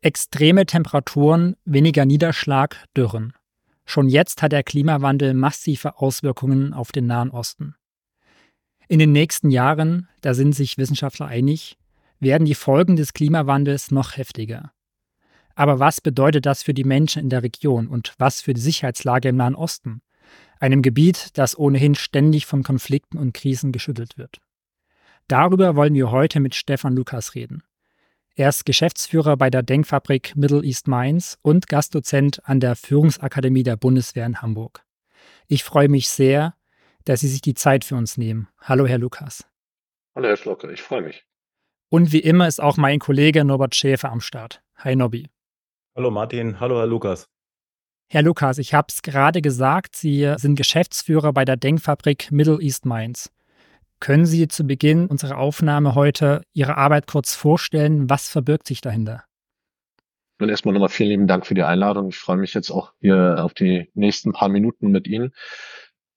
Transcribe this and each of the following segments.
Extreme Temperaturen, weniger Niederschlag, Dürren. Schon jetzt hat der Klimawandel massive Auswirkungen auf den Nahen Osten. In den nächsten Jahren, da sind sich Wissenschaftler einig, werden die Folgen des Klimawandels noch heftiger. Aber was bedeutet das für die Menschen in der Region und was für die Sicherheitslage im Nahen Osten, einem Gebiet, das ohnehin ständig von Konflikten und Krisen geschüttelt wird? Darüber wollen wir heute mit Stefan Lukas reden. Er ist Geschäftsführer bei der Denkfabrik Middle East Mainz und Gastdozent an der Führungsakademie der Bundeswehr in Hamburg. Ich freue mich sehr, dass Sie sich die Zeit für uns nehmen. Hallo, Herr Lukas. Hallo, Herr Schlocke, ich freue mich. Und wie immer ist auch mein Kollege Norbert Schäfer am Start. Hi, Nobby. Hallo, Martin. Hallo, Herr Lukas. Herr Lukas, ich habe es gerade gesagt, Sie sind Geschäftsführer bei der Denkfabrik Middle East Mainz. Können Sie zu Beginn unserer Aufnahme heute Ihre Arbeit kurz vorstellen? Was verbirgt sich dahinter? Und erstmal nochmal vielen lieben Dank für die Einladung. Ich freue mich jetzt auch hier auf die nächsten paar Minuten mit Ihnen.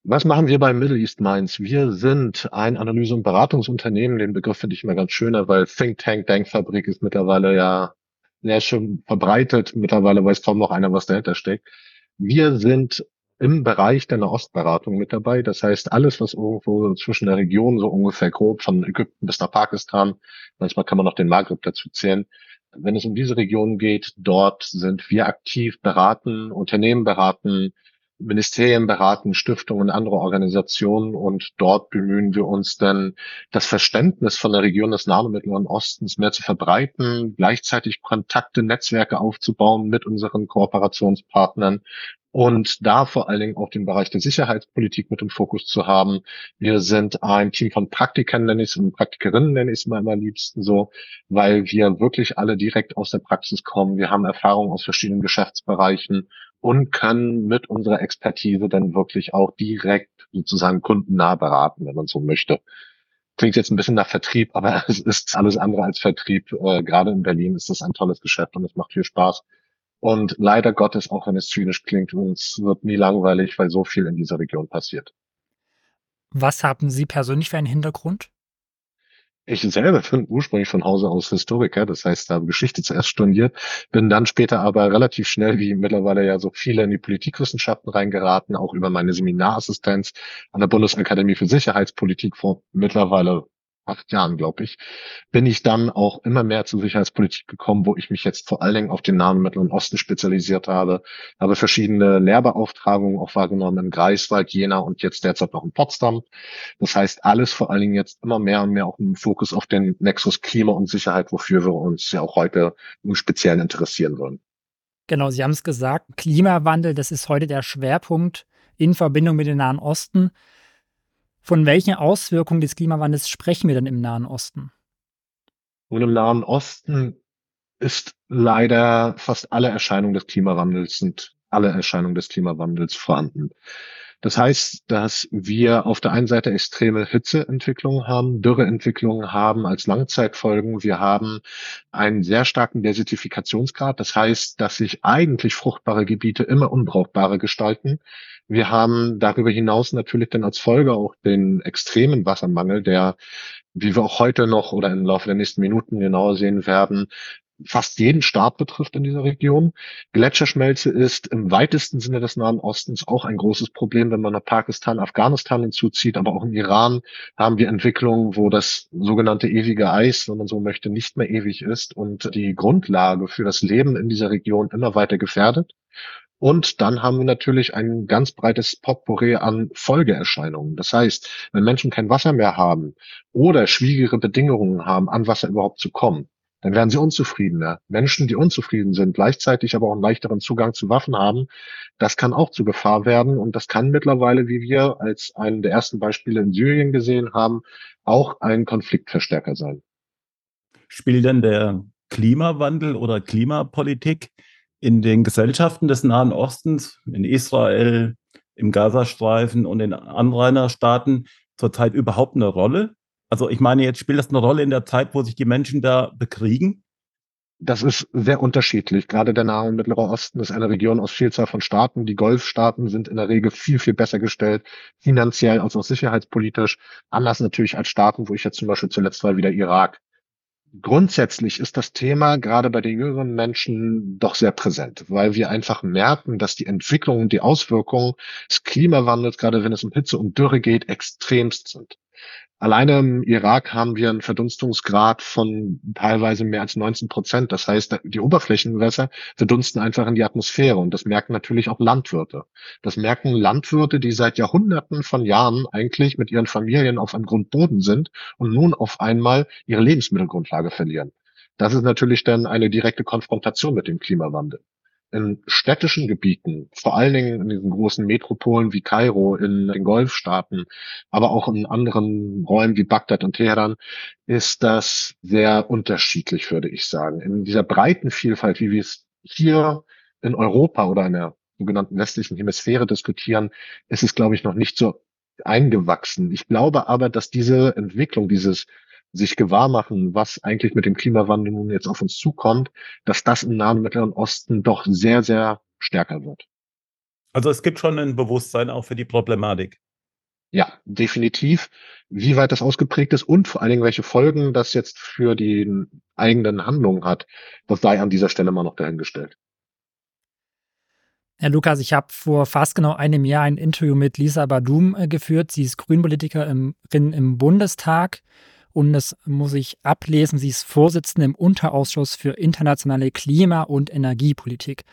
Was machen wir bei Middle East Minds? Wir sind ein Analyse- und Beratungsunternehmen. Den Begriff finde ich immer ganz schöner, weil Think Tank, Denkfabrik ist mittlerweile ja sehr schön verbreitet. Mittlerweile weiß kaum noch einer, was dahinter steckt. Wir sind im Bereich der Nahostberatung mit dabei. Das heißt, alles, was irgendwo zwischen der Region so ungefähr grob von Ägypten bis nach Pakistan, manchmal kann man noch den Maghreb dazu zählen. Wenn es um diese Region geht, dort sind wir aktiv beraten, Unternehmen beraten, Ministerien beraten, Stiftungen, andere Organisationen und dort bemühen wir uns dann, das Verständnis von der Region des Nahen und Mittleren Ostens mehr zu verbreiten, gleichzeitig Kontakte, Netzwerke aufzubauen mit unseren Kooperationspartnern und da vor allen Dingen auch den Bereich der Sicherheitspolitik mit im Fokus zu haben. Wir sind ein Team von Praktikern, nenne ich es, und Praktikerinnen nenne ich es mal am liebsten so, weil wir wirklich alle direkt aus der Praxis kommen. Wir haben Erfahrungen aus verschiedenen Geschäftsbereichen und können mit unserer Expertise dann wirklich auch direkt sozusagen kundennah beraten, wenn man so möchte. Klingt jetzt ein bisschen nach Vertrieb, aber es ist alles andere als Vertrieb. Äh, gerade in Berlin ist das ein tolles Geschäft und es macht viel Spaß. Und leider Gottes, auch wenn es zynisch klingt, uns wird nie langweilig, weil so viel in dieser Region passiert. Was haben Sie persönlich für einen Hintergrund? Ich selber bin ursprünglich von Hause aus Historiker, das heißt, habe Geschichte zuerst studiert, bin dann später aber relativ schnell, wie mittlerweile ja so viele, in die Politikwissenschaften reingeraten, auch über meine Seminarassistenz an der Bundesakademie für Sicherheitspolitik vor mittlerweile acht Jahren, glaube ich, bin ich dann auch immer mehr zur Sicherheitspolitik gekommen, wo ich mich jetzt vor allen Dingen auf den Nahen Mittleren Osten spezialisiert habe, habe verschiedene Lehrbeauftragungen auch wahrgenommen in Greifswald, Jena und jetzt derzeit noch in Potsdam. Das heißt, alles vor allen Dingen jetzt immer mehr und mehr auch im Fokus auf den Nexus Klima und Sicherheit, wofür wir uns ja auch heute im Speziellen interessieren wollen. Genau, Sie haben es gesagt, Klimawandel, das ist heute der Schwerpunkt in Verbindung mit dem Nahen Osten. Von welchen Auswirkungen des Klimawandels sprechen wir denn im Nahen Osten? Und im Nahen Osten ist leider fast alle Erscheinungen des Klimawandels sind alle Erscheinungen des Klimawandels vorhanden. Das heißt, dass wir auf der einen Seite extreme Hitzeentwicklungen haben, Dürreentwicklungen haben als Langzeitfolgen. Wir haben einen sehr starken Desertifikationsgrad. Das heißt, dass sich eigentlich fruchtbare Gebiete immer unbrauchbarer gestalten. Wir haben darüber hinaus natürlich dann als Folge auch den extremen Wassermangel, der, wie wir auch heute noch oder im Laufe der nächsten Minuten genauer sehen werden, fast jeden Staat betrifft in dieser Region. Gletscherschmelze ist im weitesten Sinne des Nahen Ostens auch ein großes Problem, wenn man nach Pakistan, Afghanistan hinzuzieht, aber auch im Iran haben wir Entwicklungen, wo das sogenannte ewige Eis, wenn man so möchte, nicht mehr ewig ist und die Grundlage für das Leben in dieser Region immer weiter gefährdet. Und dann haben wir natürlich ein ganz breites Potpourri an Folgeerscheinungen. Das heißt, wenn Menschen kein Wasser mehr haben oder schwierigere Bedingungen haben, an Wasser überhaupt zu kommen, dann werden sie unzufriedener. Menschen, die unzufrieden sind, gleichzeitig aber auch einen leichteren Zugang zu Waffen haben, das kann auch zu Gefahr werden. Und das kann mittlerweile, wie wir als einen der ersten Beispiele in Syrien gesehen haben, auch ein Konfliktverstärker sein. Spielt denn der Klimawandel oder Klimapolitik in den Gesellschaften des Nahen Ostens, in Israel, im Gazastreifen und in Anrainerstaaten zurzeit überhaupt eine Rolle? Also ich meine, jetzt spielt das eine Rolle in der Zeit, wo sich die Menschen da bekriegen? Das ist sehr unterschiedlich. Gerade der Nahe und Mittlere Osten ist eine Region aus Vielzahl von Staaten. Die Golfstaaten sind in der Regel viel, viel besser gestellt, finanziell als auch sicherheitspolitisch. Anders natürlich als Staaten, wo ich jetzt zum Beispiel zuletzt war, wie der Irak. Grundsätzlich ist das Thema gerade bei den jüngeren Menschen doch sehr präsent, weil wir einfach merken, dass die Entwicklung und die Auswirkungen des Klimawandels, gerade wenn es um Hitze und Dürre geht, extremst sind. Alleine im Irak haben wir einen Verdunstungsgrad von teilweise mehr als 19 Prozent. Das heißt, die Oberflächengewässer verdunsten einfach in die Atmosphäre. Und das merken natürlich auch Landwirte. Das merken Landwirte, die seit Jahrhunderten von Jahren eigentlich mit ihren Familien auf einem Grundboden sind und nun auf einmal ihre Lebensmittelgrundlage verlieren. Das ist natürlich dann eine direkte Konfrontation mit dem Klimawandel in städtischen Gebieten, vor allen Dingen in diesen großen Metropolen wie Kairo, in den Golfstaaten, aber auch in anderen Räumen wie Bagdad und Teheran, ist das sehr unterschiedlich, würde ich sagen. In dieser breiten Vielfalt, wie wir es hier in Europa oder in der sogenannten westlichen Hemisphäre diskutieren, ist es, glaube ich, noch nicht so eingewachsen. Ich glaube aber, dass diese Entwicklung, dieses sich gewahr machen, was eigentlich mit dem Klimawandel nun jetzt auf uns zukommt, dass das im Nahen Mittleren Osten doch sehr, sehr stärker wird. Also es gibt schon ein Bewusstsein auch für die Problematik. Ja, definitiv. Wie weit das ausgeprägt ist und vor allen Dingen, welche Folgen das jetzt für die eigenen Handlungen hat, das sei an dieser Stelle mal noch dahingestellt. Herr Lukas, ich habe vor fast genau einem Jahr ein Interview mit Lisa Badum äh, geführt. Sie ist Grünpolitikerin im Bundestag und das muss ich ablesen. Sie ist Vorsitzende im Unterausschuss für internationale Klima- und Energiepolitik.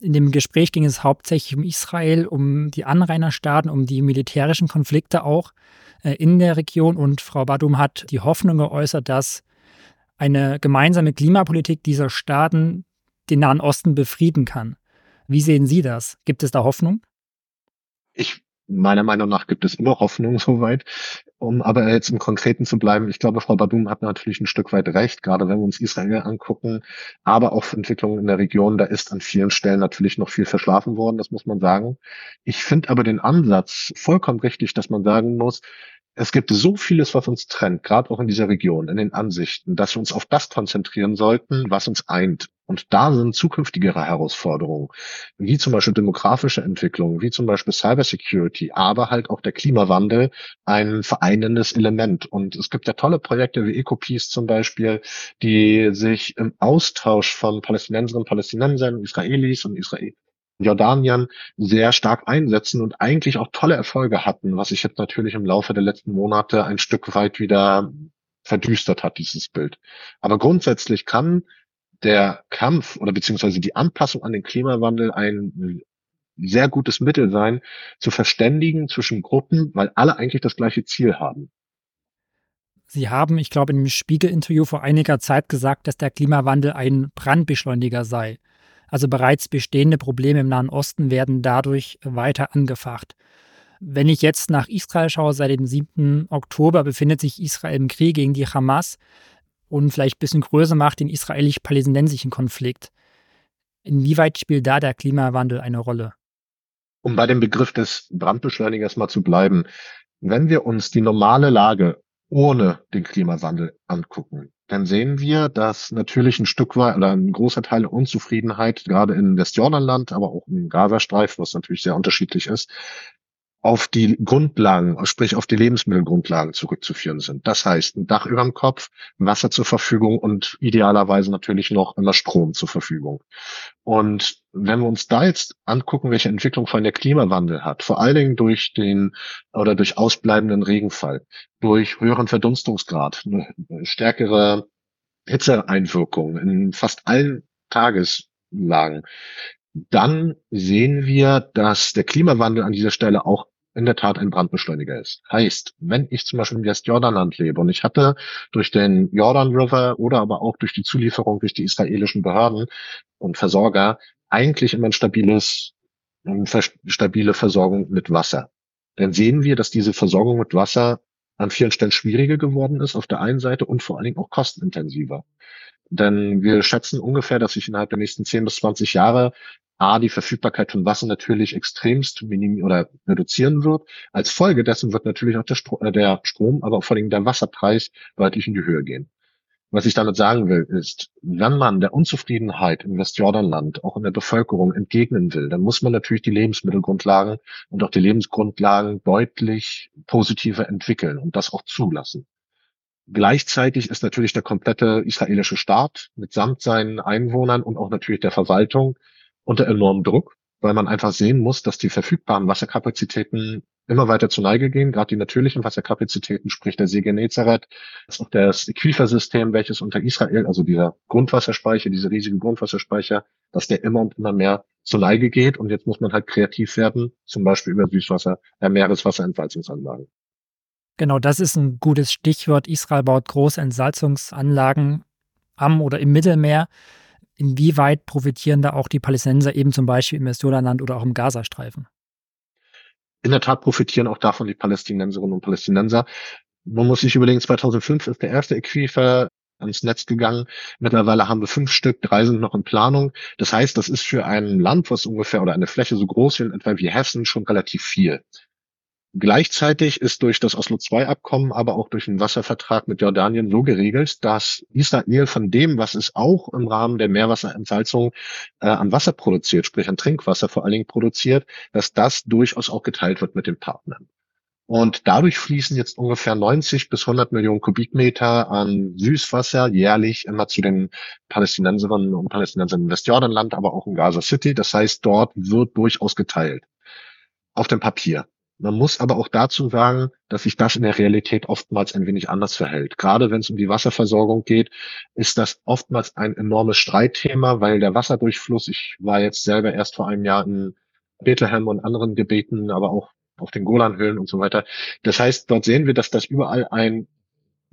In dem Gespräch ging es hauptsächlich um Israel, um die Anrainerstaaten, um die militärischen Konflikte auch äh, in der Region. Und Frau Badum hat die Hoffnung geäußert, dass eine gemeinsame Klimapolitik dieser Staaten den Nahen Osten befrieden kann. Wie sehen Sie das? Gibt es da Hoffnung? Ich meiner Meinung nach gibt es immer Hoffnung soweit. Um aber jetzt im Konkreten zu bleiben, ich glaube, Frau Badum hat natürlich ein Stück weit recht, gerade wenn wir uns Israel angucken, aber auch Entwicklungen in der Region, da ist an vielen Stellen natürlich noch viel verschlafen worden, das muss man sagen. Ich finde aber den Ansatz vollkommen richtig, dass man sagen muss, es gibt so vieles, was uns trennt, gerade auch in dieser Region, in den Ansichten, dass wir uns auf das konzentrieren sollten, was uns eint. Und da sind zukünftigere Herausforderungen, wie zum Beispiel demografische Entwicklung, wie zum Beispiel Cybersecurity, aber halt auch der Klimawandel ein vereinendes Element. Und es gibt ja tolle Projekte wie EcoPeace zum Beispiel, die sich im Austausch von Palästinenserinnen, Palästinensern, Israelis und Israel Jordanien sehr stark einsetzen und eigentlich auch tolle Erfolge hatten, was sich jetzt natürlich im Laufe der letzten Monate ein Stück weit wieder verdüstert hat, dieses Bild. Aber grundsätzlich kann der Kampf oder beziehungsweise die Anpassung an den Klimawandel ein sehr gutes Mittel sein, zu verständigen zwischen Gruppen, weil alle eigentlich das gleiche Ziel haben. Sie haben, ich glaube, einem Spiegel-Interview vor einiger Zeit gesagt, dass der Klimawandel ein Brandbeschleuniger sei. Also bereits bestehende Probleme im Nahen Osten werden dadurch weiter angefacht. Wenn ich jetzt nach Israel schaue, seit dem 7. Oktober befindet sich Israel im Krieg gegen die Hamas und vielleicht ein bisschen größer macht den israelisch-palästinensischen Konflikt. Inwieweit spielt da der Klimawandel eine Rolle? Um bei dem Begriff des Brandbeschleunigers mal zu bleiben, wenn wir uns die normale Lage ohne den Klimawandel angucken, dann sehen wir, dass natürlich ein Stück weit oder ein großer Teil der Unzufriedenheit, gerade in Westjordanland, aber auch im Gazastreifen, was natürlich sehr unterschiedlich ist, auf die Grundlagen, sprich auf die Lebensmittelgrundlagen zurückzuführen sind. Das heißt, ein Dach über dem Kopf, Wasser zur Verfügung und idealerweise natürlich noch immer Strom zur Verfügung. Und wenn wir uns da jetzt angucken, welche Entwicklung von der Klimawandel hat, vor allen Dingen durch den oder durch ausbleibenden Regenfall, durch höheren Verdunstungsgrad, stärkere Hitzeeinwirkung in fast allen Tageslagen, dann sehen wir, dass der Klimawandel an dieser Stelle auch in der Tat ein Brandbeschleuniger ist. Heißt, wenn ich zum Beispiel im Westjordanland lebe und ich hatte durch den Jordan River oder aber auch durch die Zulieferung durch die israelischen Behörden und Versorger eigentlich immer ein stabiles, eine stabile Versorgung mit Wasser. Dann sehen wir, dass diese Versorgung mit Wasser an vielen Stellen schwieriger geworden ist auf der einen Seite und vor allen Dingen auch kostenintensiver. Denn wir schätzen ungefähr, dass sich innerhalb der nächsten 10 bis 20 Jahre A, die Verfügbarkeit von Wasser natürlich extremst minim oder reduzieren wird. Als Folge dessen wird natürlich auch der, Stro äh, der Strom, aber vor allem der Wasserpreis deutlich in die Höhe gehen. Was ich damit sagen will, ist, wenn man der Unzufriedenheit im Westjordanland auch in der Bevölkerung entgegnen will, dann muss man natürlich die Lebensmittelgrundlagen und auch die Lebensgrundlagen deutlich positiver entwickeln und das auch zulassen. Gleichzeitig ist natürlich der komplette israelische Staat mitsamt seinen Einwohnern und auch natürlich der Verwaltung unter enormem Druck, weil man einfach sehen muss, dass die verfügbaren Wasserkapazitäten immer weiter zur Neige gehen, gerade die natürlichen Wasserkapazitäten, sprich der See Genezareth, auch das Aquifersystem, welches unter Israel, also dieser Grundwasserspeicher, diese riesigen Grundwasserspeicher, dass der immer und immer mehr zur Neige geht und jetzt muss man halt kreativ werden, zum Beispiel über Süßwasser, äh, Meereswasserentsalzungsanlagen. Genau, das ist ein gutes Stichwort. Israel baut große Entsalzungsanlagen am oder im Mittelmeer. Inwieweit profitieren da auch die Palästinenser eben zum Beispiel im Westjordanland oder auch im Gazastreifen? In der Tat profitieren auch davon die Palästinenserinnen und Palästinenser. Man muss sich überlegen, 2005 ist der erste Äquifer ans Netz gegangen. Mittlerweile haben wir fünf Stück, drei sind noch in Planung. Das heißt, das ist für ein Land, was ungefähr oder eine Fläche so groß wie etwa wie Hessen schon relativ viel. Gleichzeitig ist durch das Oslo II-Abkommen, aber auch durch den Wasservertrag mit Jordanien so geregelt, dass Israel von dem, was es auch im Rahmen der Meerwasserentsalzung äh, an Wasser produziert, sprich an Trinkwasser vor allen Dingen produziert, dass das durchaus auch geteilt wird mit den Partnern. Und dadurch fließen jetzt ungefähr 90 bis 100 Millionen Kubikmeter an Süßwasser jährlich immer zu den Palästinenserinnen und Palästinensern im Westjordanland, aber auch in Gaza City. Das heißt, dort wird durchaus geteilt. Auf dem Papier. Man muss aber auch dazu sagen, dass sich das in der Realität oftmals ein wenig anders verhält. Gerade wenn es um die Wasserversorgung geht, ist das oftmals ein enormes Streitthema, weil der Wasserdurchfluss, ich war jetzt selber erst vor einem Jahr in Bethlehem und anderen Gebieten, aber auch auf den Golanhöhlen und so weiter. Das heißt, dort sehen wir, dass das überall ein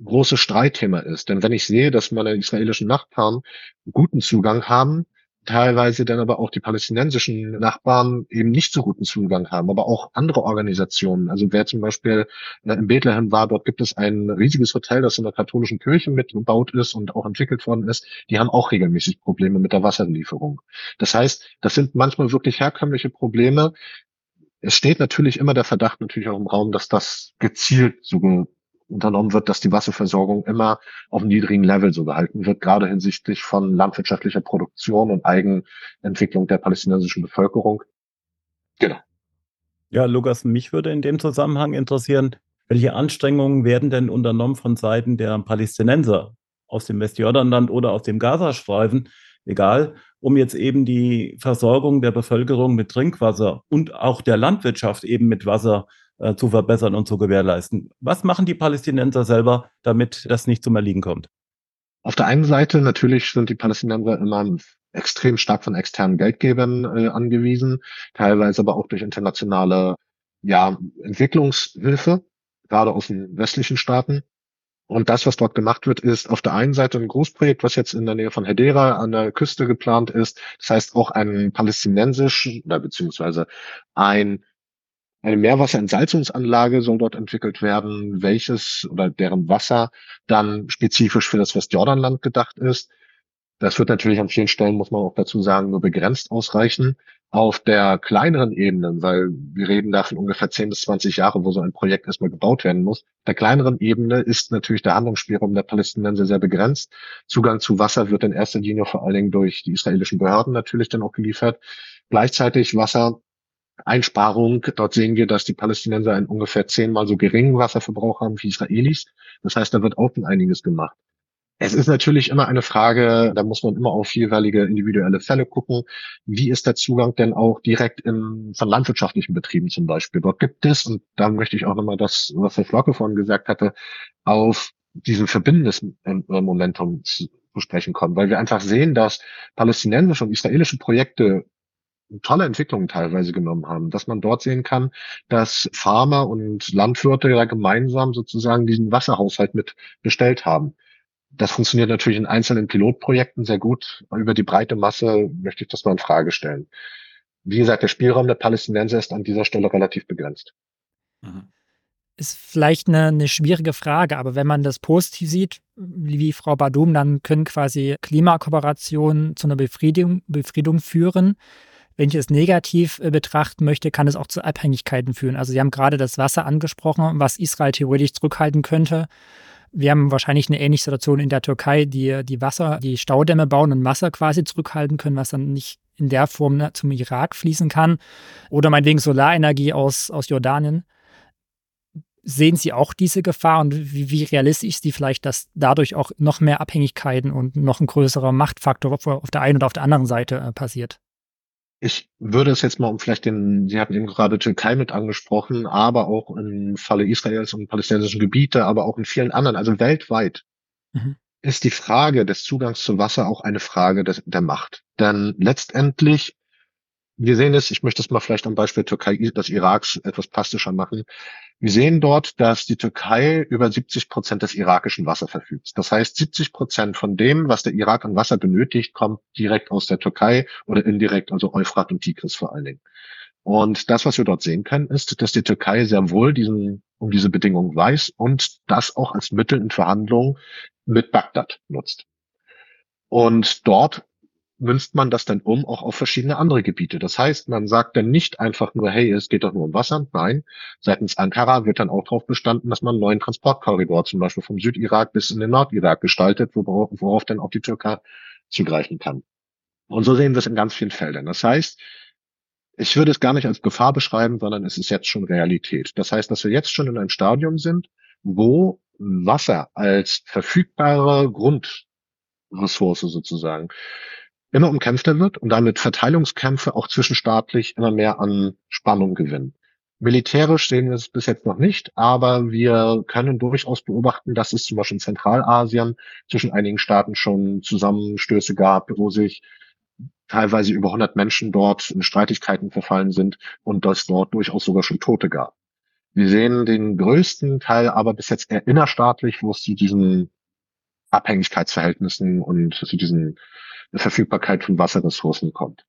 großes Streitthema ist. Denn wenn ich sehe, dass meine israelischen Nachbarn guten Zugang haben, teilweise dann aber auch die palästinensischen Nachbarn eben nicht so guten Zugang haben, aber auch andere Organisationen. Also wer zum Beispiel äh, in Bethlehem war, dort gibt es ein riesiges Hotel, das in der katholischen Kirche mitgebaut ist und auch entwickelt worden ist. Die haben auch regelmäßig Probleme mit der Wasserlieferung. Das heißt, das sind manchmal wirklich herkömmliche Probleme. Es steht natürlich immer der Verdacht natürlich auch im Raum, dass das gezielt so unternommen wird, dass die Wasserversorgung immer auf einem niedrigen Level so gehalten wird, gerade hinsichtlich von landwirtschaftlicher Produktion und Eigenentwicklung der palästinensischen Bevölkerung. Genau. Ja, Lukas, mich würde in dem Zusammenhang interessieren, welche Anstrengungen werden denn unternommen von Seiten der Palästinenser aus dem Westjordanland oder aus dem Gazastreifen, egal, um jetzt eben die Versorgung der Bevölkerung mit Trinkwasser und auch der Landwirtschaft eben mit Wasser äh, zu verbessern und zu gewährleisten. Was machen die Palästinenser selber, damit das nicht zum Erliegen kommt? Auf der einen Seite natürlich sind die Palästinenser immer extrem stark von externen Geldgebern äh, angewiesen, teilweise aber auch durch internationale ja, Entwicklungshilfe, gerade aus den westlichen Staaten. Und das, was dort gemacht wird, ist auf der einen Seite ein Großprojekt, was jetzt in der Nähe von Hedera an der Küste geplant ist. Das heißt auch ein palästinensisch beziehungsweise ein eine Meerwasserentsalzungsanlage soll dort entwickelt werden, welches oder deren Wasser dann spezifisch für das Westjordanland gedacht ist. Das wird natürlich an vielen Stellen, muss man auch dazu sagen, nur begrenzt ausreichen. Auf der kleineren Ebene, weil wir reden da von ungefähr 10 bis 20 Jahre, wo so ein Projekt erstmal gebaut werden muss. Der kleineren Ebene ist natürlich der Handlungsspielraum der Palästinenser sehr begrenzt. Zugang zu Wasser wird in erster Linie vor allen Dingen durch die israelischen Behörden natürlich dann auch geliefert. Gleichzeitig Wasser Einsparung. Dort sehen wir, dass die Palästinenser einen ungefähr zehnmal so geringen Wasserverbrauch haben wie Israelis. Das heißt, da wird auch einiges gemacht. Es ist natürlich immer eine Frage, da muss man immer auf jeweilige individuelle Fälle gucken. Wie ist der Zugang denn auch direkt in, von landwirtschaftlichen Betrieben zum Beispiel? Dort gibt es, und da möchte ich auch nochmal das, was Herr Flocke vorhin gesagt hatte, auf diesen verbindendes Momentum zu sprechen kommen, weil wir einfach sehen, dass palästinensische und israelische Projekte tolle Entwicklungen teilweise genommen haben, dass man dort sehen kann, dass Farmer und Landwirte ja gemeinsam sozusagen diesen Wasserhaushalt mit bestellt haben. Das funktioniert natürlich in einzelnen Pilotprojekten sehr gut. Über die breite Masse möchte ich das mal in Frage stellen. Wie gesagt, der Spielraum der Palästinenser ist an dieser Stelle relativ begrenzt. Mhm. Ist vielleicht eine, eine schwierige Frage, aber wenn man das positiv sieht, wie Frau Badum, dann können quasi Klimakooperationen zu einer Befriedung, Befriedung führen. Wenn ich es negativ äh, betrachten möchte, kann es auch zu Abhängigkeiten führen. Also Sie haben gerade das Wasser angesprochen, was Israel theoretisch zurückhalten könnte. Wir haben wahrscheinlich eine ähnliche Situation in der Türkei, die die Wasser, die Staudämme bauen und Wasser quasi zurückhalten können, was dann nicht in der Form ne, zum Irak fließen kann. Oder meinetwegen Solarenergie aus, aus Jordanien. Sehen Sie auch diese Gefahr und wie, wie, realistisch ist die vielleicht, dass dadurch auch noch mehr Abhängigkeiten und noch ein größerer Machtfaktor auf der einen oder auf der anderen Seite äh, passiert? Ich würde es jetzt mal um vielleicht den, Sie hatten eben gerade Türkei mit angesprochen, aber auch im Falle Israels und palästinensischen Gebiete, aber auch in vielen anderen, also weltweit, mhm. ist die Frage des Zugangs zu Wasser auch eine Frage des, der Macht. Denn letztendlich wir sehen es, ich möchte es mal vielleicht am Beispiel Türkei, des Iraks etwas plastischer machen. Wir sehen dort, dass die Türkei über 70 Prozent des irakischen Wassers verfügt. Das heißt, 70 Prozent von dem, was der Irak an Wasser benötigt, kommt direkt aus der Türkei oder indirekt, also Euphrat und Tigris vor allen Dingen. Und das, was wir dort sehen können, ist, dass die Türkei sehr wohl diesen, um diese Bedingungen weiß und das auch als Mittel in Verhandlungen mit Bagdad nutzt. Und dort münzt man das dann um auch auf verschiedene andere Gebiete. Das heißt, man sagt dann nicht einfach nur, hey, es geht doch nur um Wasser. Nein, seitens Ankara wird dann auch darauf bestanden, dass man einen neuen Transportkorridor zum Beispiel vom Südirak bis in den Nordirak gestaltet, worauf, worauf dann auch die Türkei zugreifen kann. Und so sehen wir es in ganz vielen Feldern. Das heißt, ich würde es gar nicht als Gefahr beschreiben, sondern es ist jetzt schon Realität. Das heißt, dass wir jetzt schon in einem Stadium sind, wo Wasser als verfügbare Grundressource sozusagen immer umkämpfter wird und damit Verteilungskämpfe auch zwischenstaatlich immer mehr an Spannung gewinnen. Militärisch sehen wir es bis jetzt noch nicht, aber wir können durchaus beobachten, dass es zum Beispiel in Zentralasien zwischen einigen Staaten schon Zusammenstöße gab, wo sich teilweise über 100 Menschen dort in Streitigkeiten verfallen sind und dass dort durchaus sogar schon Tote gab. Wir sehen den größten Teil aber bis jetzt eher innerstaatlich, wo es zu diesen Abhängigkeitsverhältnissen und zu diesen Verfügbarkeit von Wasserressourcen kommt.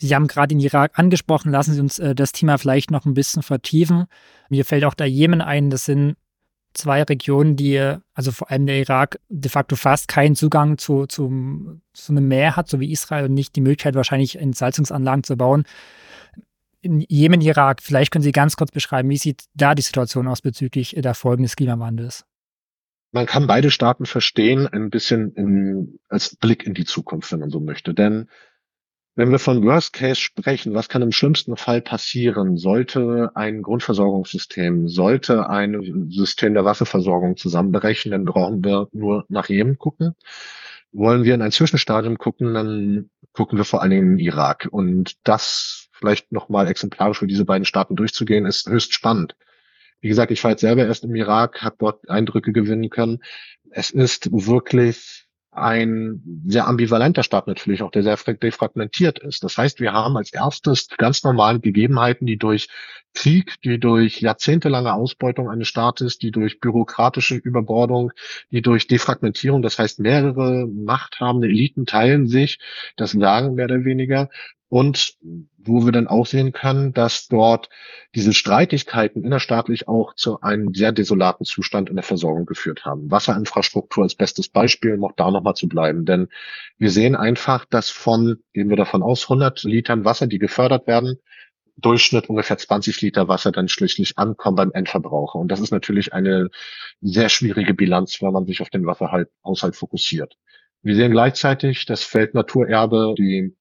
Sie haben gerade den Irak angesprochen. Lassen Sie uns äh, das Thema vielleicht noch ein bisschen vertiefen. Mir fällt auch der Jemen ein. Das sind zwei Regionen, die, also vor allem der Irak, de facto fast keinen Zugang zu, zu, zu einem Meer hat, so wie Israel, und nicht die Möglichkeit, wahrscheinlich Entsalzungsanlagen zu bauen. In Jemen, Irak, vielleicht können Sie ganz kurz beschreiben, wie sieht da die Situation aus bezüglich der Folgen des Klimawandels? Man kann beide Staaten verstehen, ein bisschen in, als Blick in die Zukunft, wenn man so möchte. Denn wenn wir von Worst Case sprechen, was kann im schlimmsten Fall passieren? Sollte ein Grundversorgungssystem, sollte ein System der Wasserversorgung zusammenbrechen, dann brauchen wir nur nach Jemen gucken. Wollen wir in ein Zwischenstadium gucken, dann gucken wir vor allen Dingen in Irak. Und das vielleicht nochmal exemplarisch für diese beiden Staaten durchzugehen, ist höchst spannend. Wie gesagt, ich war jetzt selber erst im Irak, habe dort Eindrücke gewinnen können. Es ist wirklich ein sehr ambivalenter Staat natürlich, auch der sehr defragmentiert ist. Das heißt, wir haben als erstes ganz normale Gegebenheiten, die durch Krieg, die durch jahrzehntelange Ausbeutung eines Staates, die durch bürokratische Überbordung, die durch Defragmentierung, das heißt mehrere machthabende Eliten teilen sich das Sagen mehr oder weniger und wo wir dann auch sehen können, dass dort diese Streitigkeiten innerstaatlich auch zu einem sehr desolaten Zustand in der Versorgung geführt haben. Wasserinfrastruktur als bestes Beispiel, um auch da nochmal zu bleiben. Denn wir sehen einfach, dass von, gehen wir davon aus, 100 Litern Wasser, die gefördert werden, Durchschnitt ungefähr 20 Liter Wasser dann schließlich ankommen beim Endverbraucher. Und das ist natürlich eine sehr schwierige Bilanz, wenn man sich auf den Wasserhaushalt fokussiert. Wir sehen gleichzeitig das Feld Naturerbe, die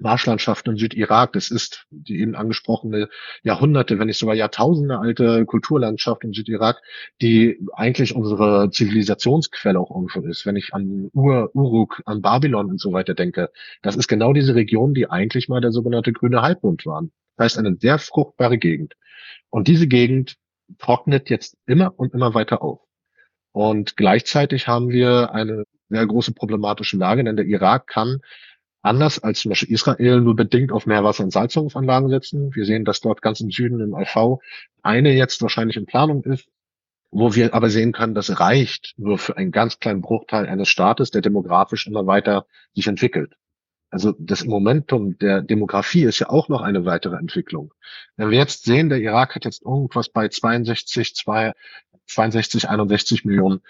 Marschlandschaft im Südirak. Das ist die eben angesprochene Jahrhunderte, wenn nicht sogar Jahrtausende alte Kulturlandschaft im Südirak, die eigentlich unsere Zivilisationsquelle auch irgendwo ist. Wenn ich an Ur, Uruk, an Babylon und so weiter denke, das ist genau diese Region, die eigentlich mal der sogenannte grüne Halbmond waren. Das heißt, eine sehr fruchtbare Gegend. Und diese Gegend trocknet jetzt immer und immer weiter auf. Und gleichzeitig haben wir eine sehr große problematische Lage, denn der Irak kann anders als zum Beispiel Israel nur bedingt auf Meerwasser- und Salzungsanlagen setzen. Wir sehen, dass dort ganz im Süden im AV eine jetzt wahrscheinlich in Planung ist, wo wir aber sehen können, das reicht nur für einen ganz kleinen Bruchteil eines Staates, der demografisch immer weiter sich entwickelt. Also das Momentum der Demografie ist ja auch noch eine weitere Entwicklung. Wenn wir jetzt sehen, der Irak hat jetzt irgendwas bei 62, 62, 61 Millionen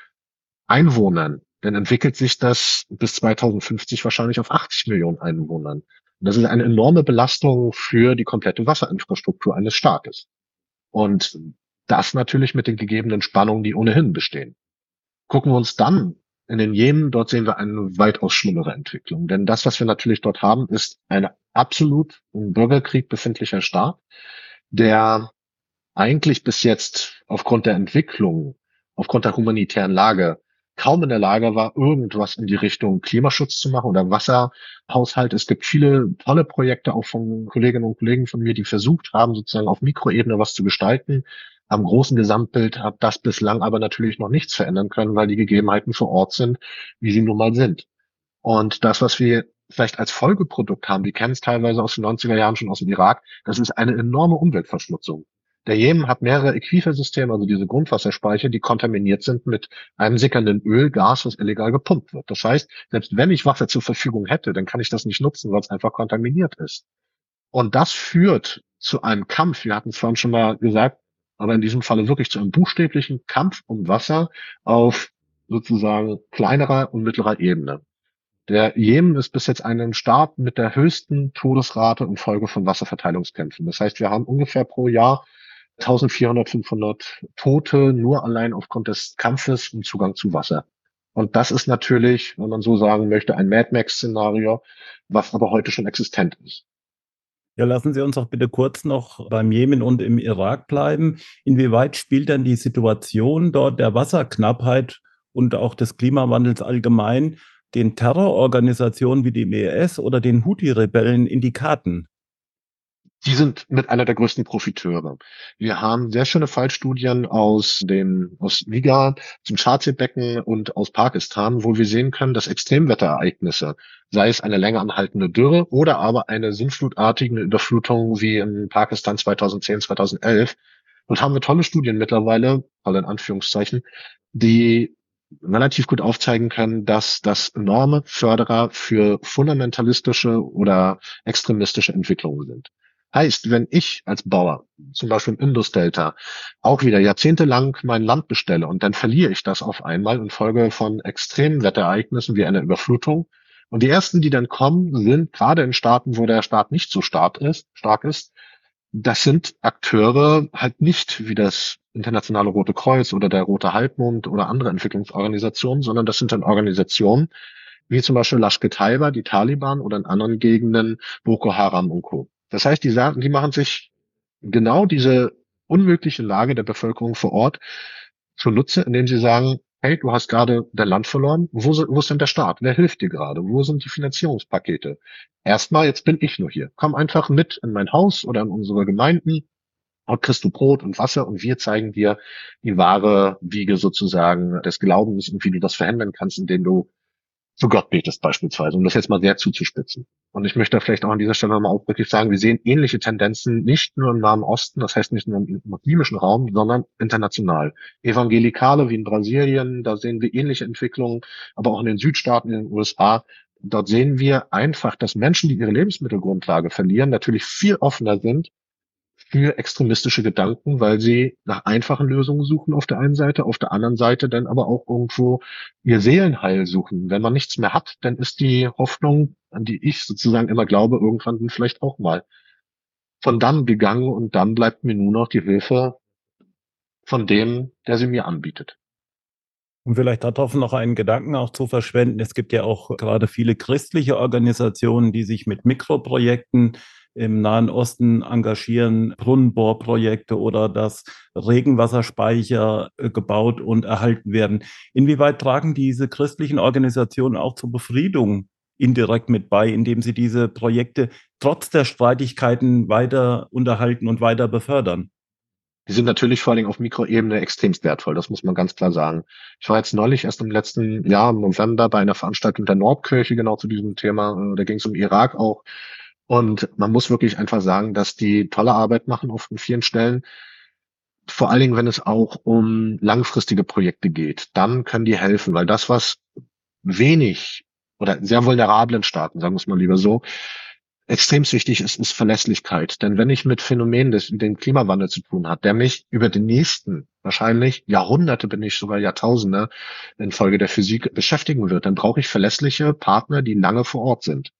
Einwohnern dann entwickelt sich das bis 2050 wahrscheinlich auf 80 Millionen Einwohnern. Und das ist eine enorme Belastung für die komplette Wasserinfrastruktur eines Staates. Und das natürlich mit den gegebenen Spannungen, die ohnehin bestehen. Gucken wir uns dann in den Jemen, dort sehen wir eine weitaus schlimmere Entwicklung. Denn das, was wir natürlich dort haben, ist ein absolut im Bürgerkrieg befindlicher Staat, der eigentlich bis jetzt aufgrund der Entwicklung, aufgrund der humanitären Lage kaum in der Lage war, irgendwas in die Richtung Klimaschutz zu machen oder Wasserhaushalt. Es gibt viele tolle Projekte auch von Kolleginnen und Kollegen von mir, die versucht haben, sozusagen auf Mikroebene was zu gestalten. Am großen Gesamtbild hat das bislang aber natürlich noch nichts verändern können, weil die Gegebenheiten vor Ort sind, wie sie nun mal sind. Und das, was wir vielleicht als Folgeprodukt haben, die kennen es teilweise aus den 90er Jahren schon aus dem Irak, das ist eine enorme Umweltverschmutzung. Der Jemen hat mehrere Äquifersysteme, also diese Grundwasserspeicher, die kontaminiert sind mit einem sickernden Öl, Gas, was illegal gepumpt wird. Das heißt, selbst wenn ich Wasser zur Verfügung hätte, dann kann ich das nicht nutzen, weil es einfach kontaminiert ist. Und das führt zu einem Kampf, wir hatten es vorhin schon mal gesagt, aber in diesem Falle wirklich zu einem buchstäblichen Kampf um Wasser auf sozusagen kleinerer und mittlerer Ebene. Der Jemen ist bis jetzt ein Staat mit der höchsten Todesrate infolge von Wasserverteilungskämpfen. Das heißt, wir haben ungefähr pro Jahr 1400, 500 Tote nur allein aufgrund des Kampfes um Zugang zu Wasser. Und das ist natürlich, wenn man so sagen möchte, ein Mad Max-Szenario, was aber heute schon existent ist. Ja, lassen Sie uns auch bitte kurz noch beim Jemen und im Irak bleiben. Inwieweit spielt denn die Situation dort der Wasserknappheit und auch des Klimawandels allgemein den Terrororganisationen wie dem IS oder den Houthi-Rebellen in die Karten? Die sind mit einer der größten Profiteure. Wir haben sehr schöne Fallstudien aus dem, aus Niger, zum Chartseebecken und aus Pakistan, wo wir sehen können, dass Extremwetterereignisse, sei es eine länger anhaltende Dürre oder aber eine sinnflutartige Überflutung wie in Pakistan 2010, 2011, und haben wir tolle Studien mittlerweile, alle in Anführungszeichen, die relativ gut aufzeigen können, dass das enorme Förderer für fundamentalistische oder extremistische Entwicklungen sind. Heißt, wenn ich als Bauer, zum Beispiel im Indus-Delta, auch wieder jahrzehntelang mein Land bestelle und dann verliere ich das auf einmal infolge von extremen Wetterereignissen wie einer Überflutung. Und die ersten, die dann kommen, sind gerade in Staaten, wo der Staat nicht so stark ist, stark ist, das sind Akteure halt nicht wie das Internationale Rote Kreuz oder der Rote Halbmond oder andere Entwicklungsorganisationen, sondern das sind dann Organisationen, wie zum Beispiel Lashkar Taiba, die Taliban oder in anderen Gegenden Boko Haram und Co. Das heißt, die sagen, die machen sich genau diese unmögliche Lage der Bevölkerung vor Ort zunutze, indem sie sagen, hey, du hast gerade dein Land verloren, wo, wo ist denn der Staat? Wer hilft dir gerade? Wo sind die Finanzierungspakete? Erstmal, jetzt bin ich nur hier. Komm einfach mit in mein Haus oder in unsere Gemeinden. Dort kriegst du Brot und Wasser und wir zeigen dir die wahre Wiege sozusagen des Glaubens und wie du das verhindern kannst, indem du zu Gott betest beispielsweise, um das jetzt mal sehr zuzuspitzen. Und ich möchte vielleicht auch an dieser Stelle nochmal auch wirklich sagen, wir sehen ähnliche Tendenzen nicht nur im Nahen Osten, das heißt nicht nur im muslimischen Raum, sondern international. Evangelikale wie in Brasilien, da sehen wir ähnliche Entwicklungen, aber auch in den Südstaaten, in den USA, dort sehen wir einfach, dass Menschen, die ihre Lebensmittelgrundlage verlieren, natürlich viel offener sind für extremistische Gedanken, weil sie nach einfachen Lösungen suchen auf der einen Seite, auf der anderen Seite dann aber auch irgendwo ihr Seelenheil suchen. Wenn man nichts mehr hat, dann ist die Hoffnung, an die ich sozusagen immer glaube, irgendwann vielleicht auch mal von dann gegangen und dann bleibt mir nur noch die Hilfe von dem, der sie mir anbietet. Um vielleicht darauf noch einen Gedanken auch zu verschwenden. Es gibt ja auch gerade viele christliche Organisationen, die sich mit Mikroprojekten im Nahen Osten engagieren, Brunnenbohrprojekte oder dass Regenwasserspeicher äh, gebaut und erhalten werden. Inwieweit tragen diese christlichen Organisationen auch zur Befriedung indirekt mit bei, indem sie diese Projekte trotz der Streitigkeiten weiter unterhalten und weiter befördern? Die sind natürlich vor allem auf Mikroebene extremst wertvoll, das muss man ganz klar sagen. Ich war jetzt neulich erst im letzten Jahr im November bei einer Veranstaltung der Nordkirche genau zu diesem Thema. Äh, da ging es um Irak auch. Und man muss wirklich einfach sagen, dass die tolle Arbeit machen auf vielen Stellen. Vor allen Dingen, wenn es auch um langfristige Projekte geht, dann können die helfen, weil das, was wenig oder sehr vulnerablen Staaten, sagen wir es mal lieber so, extrem wichtig ist, ist Verlässlichkeit. Denn wenn ich mit Phänomenen des, dem Klimawandel zu tun habe, der mich über den nächsten, wahrscheinlich Jahrhunderte, bin ich sogar Jahrtausende infolge der Physik beschäftigen wird, dann brauche ich verlässliche Partner, die lange vor Ort sind.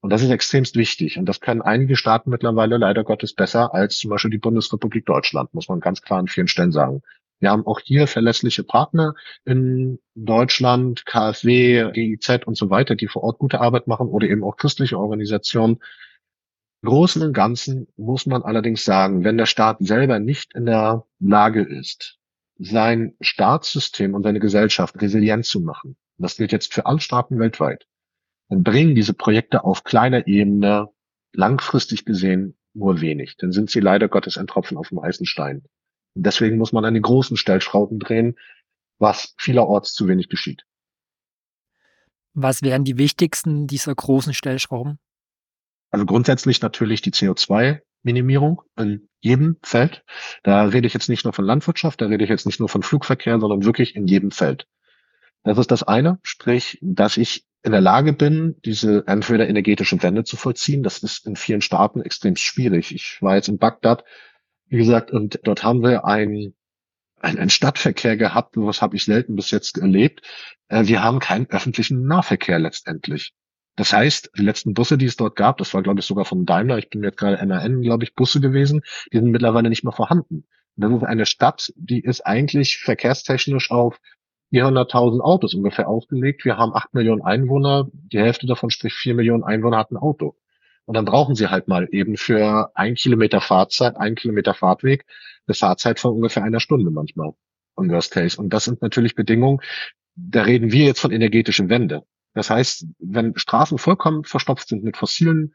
Und das ist extremst wichtig. Und das können einige Staaten mittlerweile leider Gottes besser als zum Beispiel die Bundesrepublik Deutschland, muss man ganz klar an vielen Stellen sagen. Wir haben auch hier verlässliche Partner in Deutschland, KfW, GIZ und so weiter, die vor Ort gute Arbeit machen oder eben auch christliche Organisationen. Großen und Ganzen muss man allerdings sagen, wenn der Staat selber nicht in der Lage ist, sein Staatssystem und seine Gesellschaft resilient zu machen, das gilt jetzt für alle Staaten weltweit, dann bringen diese Projekte auf kleiner Ebene langfristig gesehen nur wenig. Dann sind sie leider Gottes ein Tropfen auf dem heißen Stein. Und deswegen muss man an den großen Stellschrauben drehen, was vielerorts zu wenig geschieht. Was wären die wichtigsten dieser großen Stellschrauben? Also grundsätzlich natürlich die CO2-Minimierung in jedem Feld. Da rede ich jetzt nicht nur von Landwirtschaft, da rede ich jetzt nicht nur von Flugverkehr, sondern wirklich in jedem Feld. Das ist das eine, sprich, dass ich in der Lage bin, diese entweder energetische Wende zu vollziehen. Das ist in vielen Staaten extrem schwierig. Ich war jetzt in Bagdad, wie gesagt, und dort haben wir ein ein, ein Stadtverkehr gehabt, was habe ich selten bis jetzt erlebt. Äh, wir haben keinen öffentlichen Nahverkehr letztendlich. Das heißt, die letzten Busse, die es dort gab, das war, glaube ich, sogar von Daimler, ich bin jetzt gerade NRN, glaube ich, Busse gewesen, die sind mittlerweile nicht mehr vorhanden. das ist eine Stadt, die ist eigentlich verkehrstechnisch auf 400.000 Autos ungefähr aufgelegt. Wir haben 8 Millionen Einwohner, die Hälfte davon, sprich 4 Millionen Einwohner, hat ein Auto. Und dann brauchen sie halt mal eben für ein Kilometer Fahrzeit, ein Kilometer Fahrtweg, eine Fahrzeit von ungefähr einer Stunde manchmal. Im Worst Case. Und das sind natürlich Bedingungen, da reden wir jetzt von energetischen Wende. Das heißt, wenn Straßen vollkommen verstopft sind mit fossilen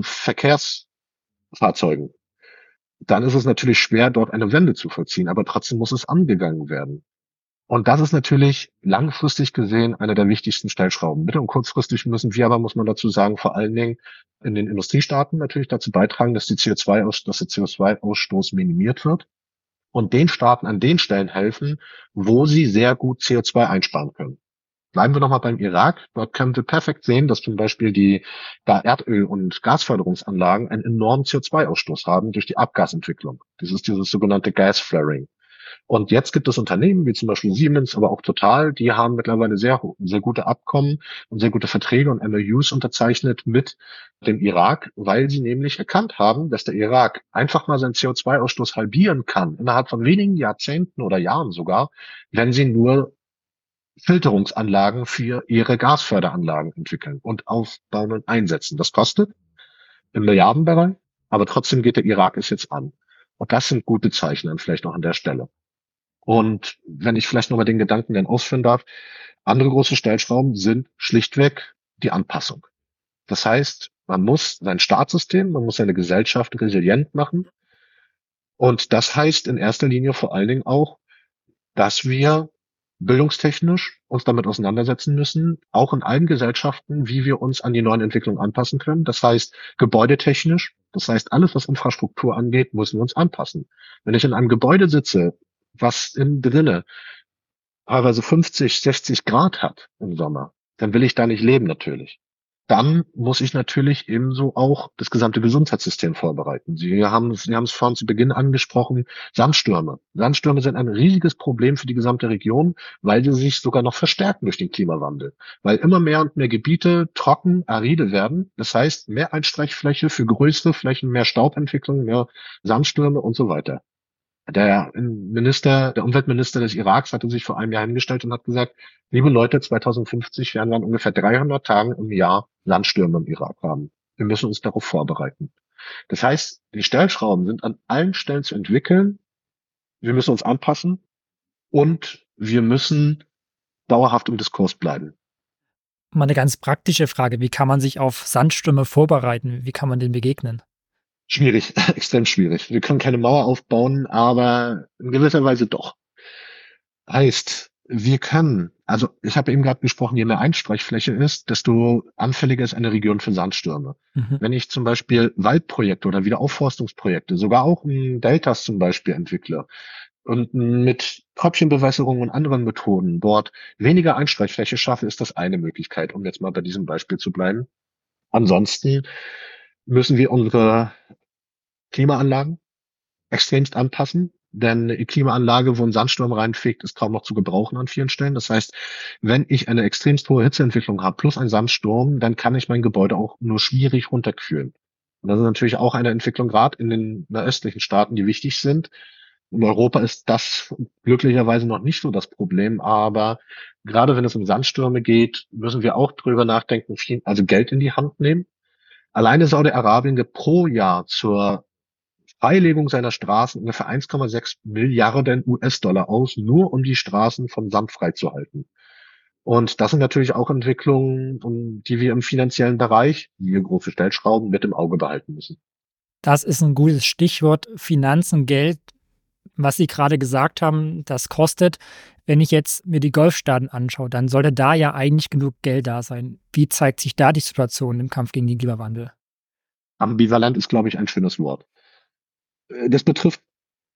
Verkehrsfahrzeugen, dann ist es natürlich schwer, dort eine Wende zu vollziehen. Aber trotzdem muss es angegangen werden. Und das ist natürlich langfristig gesehen eine der wichtigsten Stellschrauben. Mittel- und kurzfristig müssen wir aber, muss man dazu sagen, vor allen Dingen in den Industriestaaten natürlich dazu beitragen, dass die CO2 aus, dass der CO2-Ausstoß minimiert wird und den Staaten an den Stellen helfen, wo sie sehr gut CO2 einsparen können. Bleiben wir nochmal beim Irak. Dort können wir perfekt sehen, dass zum Beispiel die Erdöl- und Gasförderungsanlagen einen enormen CO2-Ausstoß haben durch die Abgasentwicklung. Das ist dieses sogenannte Gas Flaring. Und jetzt gibt es Unternehmen wie zum Beispiel Siemens, aber auch Total, die haben mittlerweile sehr, sehr gute Abkommen und sehr gute Verträge und MOUs unterzeichnet mit dem Irak, weil sie nämlich erkannt haben, dass der Irak einfach mal seinen CO2-Ausstoß halbieren kann, innerhalb von wenigen Jahrzehnten oder Jahren sogar, wenn sie nur Filterungsanlagen für ihre Gasförderanlagen entwickeln und aufbauen und einsetzen. Das kostet im Milliardenbereich, aber trotzdem geht der Irak es jetzt an. Und das sind gute Zeichen dann vielleicht auch an der Stelle. Und wenn ich vielleicht nochmal den Gedanken dann ausführen darf, andere große Stellschrauben sind schlichtweg die Anpassung. Das heißt, man muss sein Staatssystem, man muss seine Gesellschaft resilient machen. Und das heißt in erster Linie vor allen Dingen auch, dass wir bildungstechnisch uns damit auseinandersetzen müssen, auch in allen Gesellschaften, wie wir uns an die neuen Entwicklungen anpassen können. Das heißt, gebäudetechnisch, das heißt, alles, was Infrastruktur angeht, müssen wir uns anpassen. Wenn ich in einem Gebäude sitze, was innen drinne teilweise 50, 60 Grad hat im Sommer, dann will ich da nicht leben natürlich. Dann muss ich natürlich ebenso auch das gesamte Gesundheitssystem vorbereiten. Sie haben, Sie haben es vorhin zu Beginn angesprochen, Sandstürme. Sandstürme sind ein riesiges Problem für die gesamte Region, weil sie sich sogar noch verstärken durch den Klimawandel. Weil immer mehr und mehr Gebiete trocken, aride werden. Das heißt, mehr Einstreichfläche für größere Flächen, mehr Staubentwicklung, mehr Sandstürme und so weiter. Der Minister, der Umweltminister des Iraks hatte sich vor einem Jahr hingestellt und hat gesagt, liebe Leute, 2050 werden wir an ungefähr 300 Tagen im Jahr Landstürme im Irak haben. Wir müssen uns darauf vorbereiten. Das heißt, die Stellschrauben sind an allen Stellen zu entwickeln. Wir müssen uns anpassen und wir müssen dauerhaft im Diskurs bleiben. Mal eine ganz praktische Frage. Wie kann man sich auf Sandstürme vorbereiten? Wie kann man denen begegnen? Schwierig, extrem schwierig. Wir können keine Mauer aufbauen, aber in gewisser Weise doch. Heißt, wir können, also ich habe eben gerade gesprochen, je mehr Einstreichfläche ist, desto anfälliger ist eine Region für Sandstürme. Mhm. Wenn ich zum Beispiel Waldprojekte oder Wiederaufforstungsprojekte, sogar auch in Deltas zum Beispiel entwickle und mit Tröpfchenbewässerung und anderen Methoden dort weniger Einstreichfläche schaffe, ist das eine Möglichkeit, um jetzt mal bei diesem Beispiel zu bleiben. Ansonsten müssen wir unsere Klimaanlagen extremst anpassen. Denn die Klimaanlage, wo ein Sandsturm reinfegt, ist kaum noch zu gebrauchen an vielen Stellen. Das heißt, wenn ich eine extremst hohe Hitzeentwicklung habe plus ein Sandsturm, dann kann ich mein Gebäude auch nur schwierig runterkühlen. Und das ist natürlich auch eine Entwicklung gerade in den östlichen Staaten, die wichtig sind. In Europa ist das glücklicherweise noch nicht so das Problem, aber gerade wenn es um Sandstürme geht, müssen wir auch drüber nachdenken, viel, also Geld in die Hand nehmen Alleine Saudi-Arabien gibt pro Jahr zur Freilegung seiner Straßen ungefähr 1,6 Milliarden US-Dollar aus, nur um die Straßen von Sand freizuhalten. Und das sind natürlich auch Entwicklungen, die wir im finanziellen Bereich, hier große Stellschrauben, mit im Auge behalten müssen. Das ist ein gutes Stichwort. Finanzen, Geld, was Sie gerade gesagt haben, das kostet. Wenn ich jetzt mir die Golfstaaten anschaue, dann sollte da ja eigentlich genug Geld da sein. Wie zeigt sich da die Situation im Kampf gegen den Klimawandel? Ambivalent ist, glaube ich, ein schönes Wort. Äh, das betrifft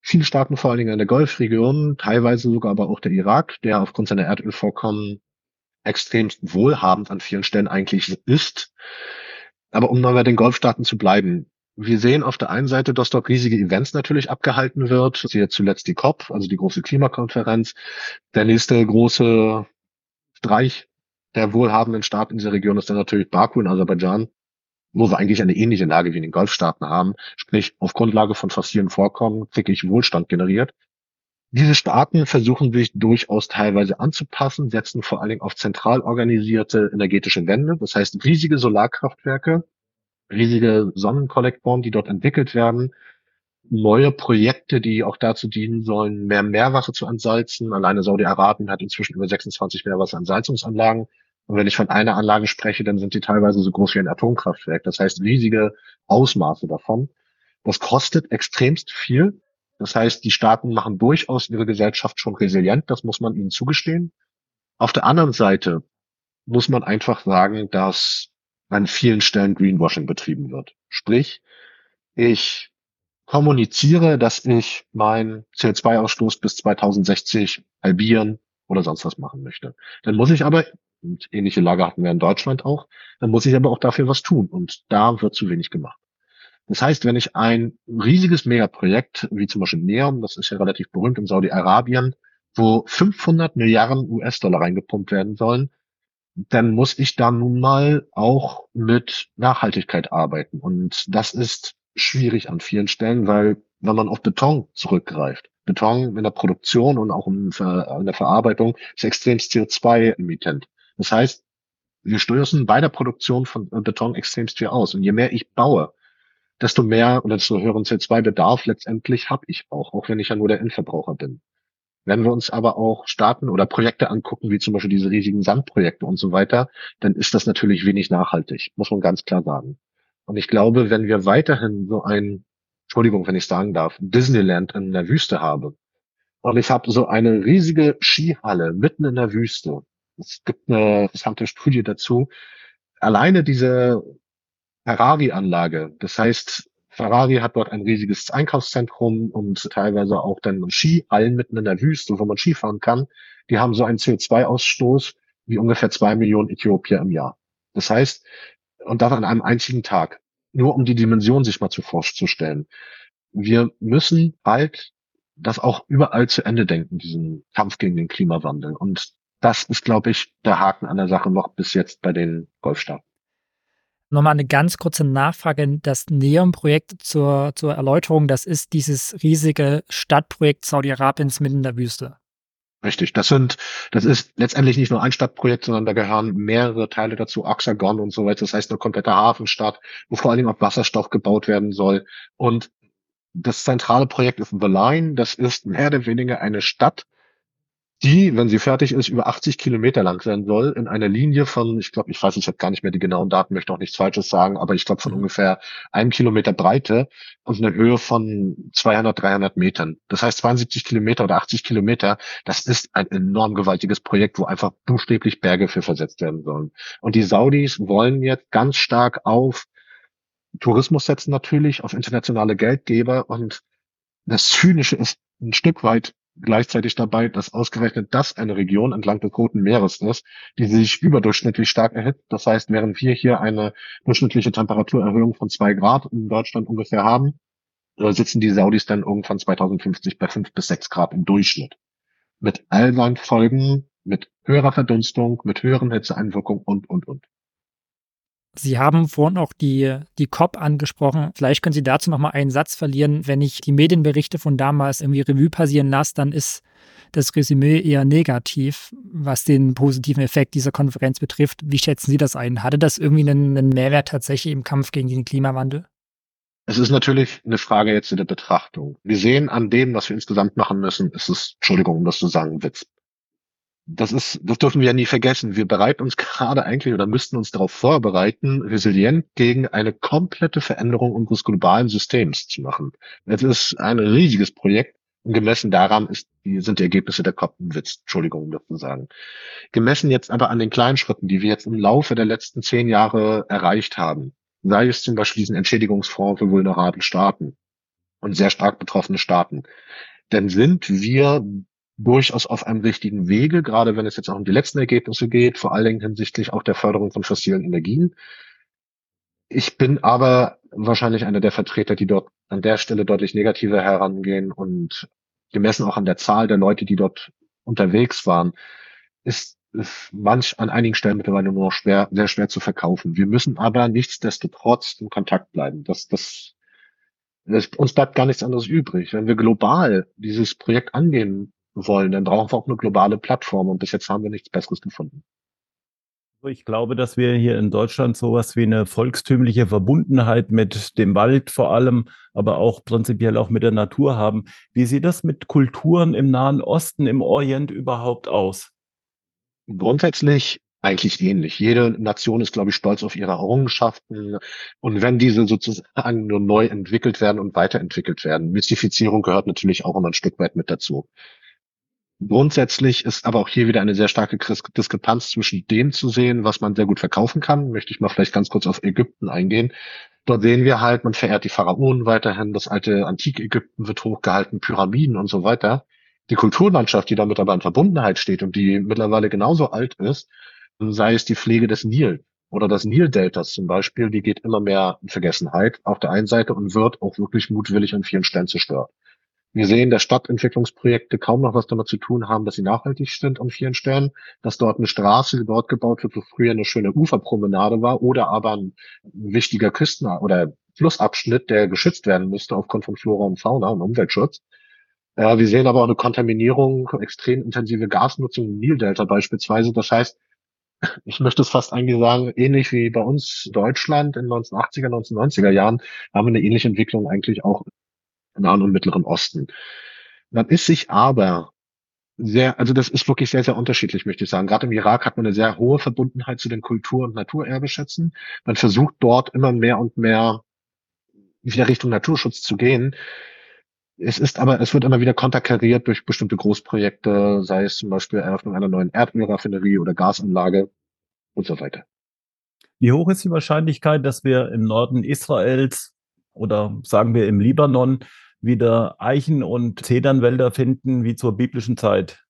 viele Staaten, vor allen Dingen in der Golfregion, teilweise sogar aber auch der Irak, der aufgrund seiner Erdölvorkommen extremst wohlhabend an vielen Stellen eigentlich ist. Aber um mal bei den Golfstaaten zu bleiben, wir sehen auf der einen Seite, dass dort riesige Events natürlich abgehalten wird. Siehe zuletzt die COP, also die große Klimakonferenz. Der nächste große Streich der wohlhabenden Staaten in dieser Region ist dann natürlich Baku in Aserbaidschan, wo wir eigentlich eine ähnliche Lage wie in den Golfstaaten haben. Sprich, auf Grundlage von fossilen Vorkommen wirklich Wohlstand generiert. Diese Staaten versuchen sich durchaus teilweise anzupassen, setzen vor allen Dingen auf zentral organisierte energetische Wände, das heißt riesige Solarkraftwerke, riesige Sonnenkollektoren, die dort entwickelt werden, neue Projekte, die auch dazu dienen sollen, mehr Meerwasser zu entsalzen. Alleine Saudi-Arabien hat inzwischen über 26 Meerwasserentsalzungsanlagen. Und wenn ich von einer Anlage spreche, dann sind die teilweise so groß wie ein Atomkraftwerk. Das heißt riesige Ausmaße davon. Das kostet extremst viel. Das heißt, die Staaten machen durchaus ihre Gesellschaft schon resilient. Das muss man ihnen zugestehen. Auf der anderen Seite muss man einfach sagen, dass an vielen Stellen Greenwashing betrieben wird. Sprich, ich kommuniziere, dass ich meinen CO2-Ausstoß bis 2060 halbieren oder sonst was machen möchte. Dann muss ich aber, und ähnliche Lage hatten wir in Deutschland auch, dann muss ich aber auch dafür was tun. Und da wird zu wenig gemacht. Das heißt, wenn ich ein riesiges Megaprojekt, wie zum Beispiel NEOM, das ist ja relativ berühmt in Saudi-Arabien, wo 500 Milliarden US-Dollar reingepumpt werden sollen, dann muss ich da nun mal auch mit Nachhaltigkeit arbeiten. Und das ist schwierig an vielen Stellen, weil wenn man auf Beton zurückgreift, Beton in der Produktion und auch in der Verarbeitung ist extrem CO2-emittent. Das heißt, wir stößen bei der Produktion von Beton extremst viel aus. Und je mehr ich baue, desto mehr oder desto höheren CO2-Bedarf letztendlich habe ich auch, auch wenn ich ja nur der Endverbraucher bin. Wenn wir uns aber auch Staaten oder Projekte angucken, wie zum Beispiel diese riesigen Sandprojekte und so weiter, dann ist das natürlich wenig nachhaltig, muss man ganz klar sagen. Und ich glaube, wenn wir weiterhin so ein, Entschuldigung, wenn ich sagen darf, Disneyland in der Wüste habe, und ich habe so eine riesige Skihalle mitten in der Wüste. Es gibt eine interessante Studie dazu. Alleine diese Ferrari-Anlage, das heißt, Ferrari hat dort ein riesiges Einkaufszentrum und teilweise auch dann Skihallen mitten in der Wüste, wo man Skifahren kann. Die haben so einen CO2-Ausstoß wie ungefähr zwei Millionen Äthiopier im Jahr. Das heißt, und das an einem einzigen Tag. Nur um die Dimension sich mal zu vorzustellen. Wir müssen bald das auch überall zu Ende denken, diesen Kampf gegen den Klimawandel. Und das ist, glaube ich, der Haken an der Sache noch bis jetzt bei den Golfstaaten. Nochmal eine ganz kurze Nachfrage. Das NEOM-Projekt zur, zur Erläuterung, das ist dieses riesige Stadtprojekt Saudi-Arabiens mitten in der Wüste. Richtig, das sind, das ist letztendlich nicht nur ein Stadtprojekt, sondern da gehören mehrere Teile dazu, Oxagon und so weiter. Das heißt eine komplette Hafenstadt, wo vor allen Dingen auch Wasserstoff gebaut werden soll. Und das zentrale Projekt ist The Line. Das ist mehr oder weniger eine Stadt, die, wenn sie fertig ist, über 80 Kilometer lang sein soll, in einer Linie von, ich glaube, ich weiß, ich habe gar nicht mehr die genauen Daten, möchte auch nichts Falsches sagen, aber ich glaube von mhm. ungefähr einem Kilometer Breite und einer Höhe von 200, 300 Metern. Das heißt 72 Kilometer oder 80 Kilometer, das ist ein enorm gewaltiges Projekt, wo einfach buchstäblich Berge für versetzt werden sollen. Und die Saudis wollen jetzt ganz stark auf Tourismus setzen natürlich, auf internationale Geldgeber und das Zynische ist ein Stück weit, gleichzeitig dabei, dass ausgerechnet das eine Region entlang des Roten Meeres ist, die sich überdurchschnittlich stark erhitzt. Das heißt, während wir hier eine durchschnittliche Temperaturerhöhung von zwei Grad in Deutschland ungefähr haben, äh, sitzen die Saudis dann irgendwann 2050 bei fünf bis sechs Grad im Durchschnitt. Mit all seinen Folgen, mit höherer Verdunstung, mit höheren Hitzeeinwirkungen und, und, und. Sie haben vorhin auch die, die COP angesprochen. Vielleicht können Sie dazu noch mal einen Satz verlieren. Wenn ich die Medienberichte von damals irgendwie Revue passieren lasse, dann ist das Resümee eher negativ, was den positiven Effekt dieser Konferenz betrifft. Wie schätzen Sie das ein? Hatte das irgendwie einen, einen Mehrwert tatsächlich im Kampf gegen den Klimawandel? Es ist natürlich eine Frage jetzt in der Betrachtung. Wir sehen an dem, was wir insgesamt machen müssen, ist es, Entschuldigung, um das zu sagen, Witz das ist, das dürfen wir ja nie vergessen. Wir bereiten uns gerade eigentlich oder müssten uns darauf vorbereiten, resilient gegen eine komplette Veränderung unseres globalen Systems zu machen. Es ist ein riesiges Projekt und gemessen daran ist, sind die Ergebnisse der COP ein Witz. Entschuldigung, um das zu sagen. Gemessen jetzt aber an den kleinen Schritten, die wir jetzt im Laufe der letzten zehn Jahre erreicht haben, sei es zum Beispiel diesen Entschädigungsfonds für vulnerable Staaten und sehr stark betroffene Staaten, dann sind wir durchaus auf einem richtigen Wege, gerade wenn es jetzt auch um die letzten Ergebnisse geht, vor allen Dingen hinsichtlich auch der Förderung von fossilen Energien. Ich bin aber wahrscheinlich einer der Vertreter, die dort an der Stelle deutlich negativer herangehen und gemessen auch an der Zahl der Leute, die dort unterwegs waren, ist manch an einigen Stellen mittlerweile nur noch schwer, sehr schwer zu verkaufen. Wir müssen aber nichtsdestotrotz in Kontakt bleiben. Das, das, das, uns bleibt gar nichts anderes übrig. Wenn wir global dieses Projekt angehen wollen, dann brauchen wir auch eine globale Plattform und bis jetzt haben wir nichts Besseres gefunden. Ich glaube, dass wir hier in Deutschland sowas wie eine volkstümliche Verbundenheit mit dem Wald vor allem, aber auch prinzipiell auch mit der Natur haben. Wie sieht das mit Kulturen im Nahen Osten, im Orient überhaupt aus? Grundsätzlich eigentlich ähnlich. Jede Nation ist, glaube ich, stolz auf ihre Errungenschaften. Und wenn diese sozusagen nur neu entwickelt werden und weiterentwickelt werden, Mystifizierung gehört natürlich auch immer ein Stück weit mit dazu. Grundsätzlich ist aber auch hier wieder eine sehr starke Diskrepanz zwischen dem zu sehen, was man sehr gut verkaufen kann. Möchte ich mal vielleicht ganz kurz auf Ägypten eingehen. Dort sehen wir halt, man verehrt die Pharaonen weiterhin, das alte Antik-Ägypten wird hochgehalten, Pyramiden und so weiter. Die Kulturlandschaft, die damit aber in Verbundenheit steht und die mittlerweile genauso alt ist, sei es die Pflege des Nil oder das Nildeltas zum Beispiel, die geht immer mehr in Vergessenheit auf der einen Seite und wird auch wirklich mutwillig an vielen Stellen zerstört. Wir sehen, dass Stadtentwicklungsprojekte kaum noch was damit zu tun haben, dass sie nachhaltig sind an vielen Stellen, dass dort eine Straße dort gebaut wird, wo früher eine schöne Uferpromenade war oder aber ein wichtiger Küsten- oder Flussabschnitt, der geschützt werden müsste aufgrund von Flora und Fauna und Umweltschutz. Äh, wir sehen aber auch eine Kontaminierung, extrem intensive Gasnutzung im Nildelta beispielsweise. Das heißt, ich möchte es fast eigentlich sagen, ähnlich wie bei uns Deutschland in den 1980er, 1990er Jahren, haben wir eine ähnliche Entwicklung eigentlich auch Nahen und Mittleren Osten. Man ist sich aber sehr, also das ist wirklich sehr, sehr unterschiedlich, möchte ich sagen. Gerade im Irak hat man eine sehr hohe Verbundenheit zu den Kultur- und Naturerbeschätzen. Man versucht dort immer mehr und mehr wieder Richtung Naturschutz zu gehen. Es ist aber, es wird immer wieder konterkariert durch bestimmte Großprojekte, sei es zum Beispiel Eröffnung einer neuen Erdölraffinerie oder Gasanlage und so weiter. Wie hoch ist die Wahrscheinlichkeit, dass wir im Norden Israels oder sagen wir im Libanon wieder Eichen- und Zedernwälder finden wie zur biblischen Zeit?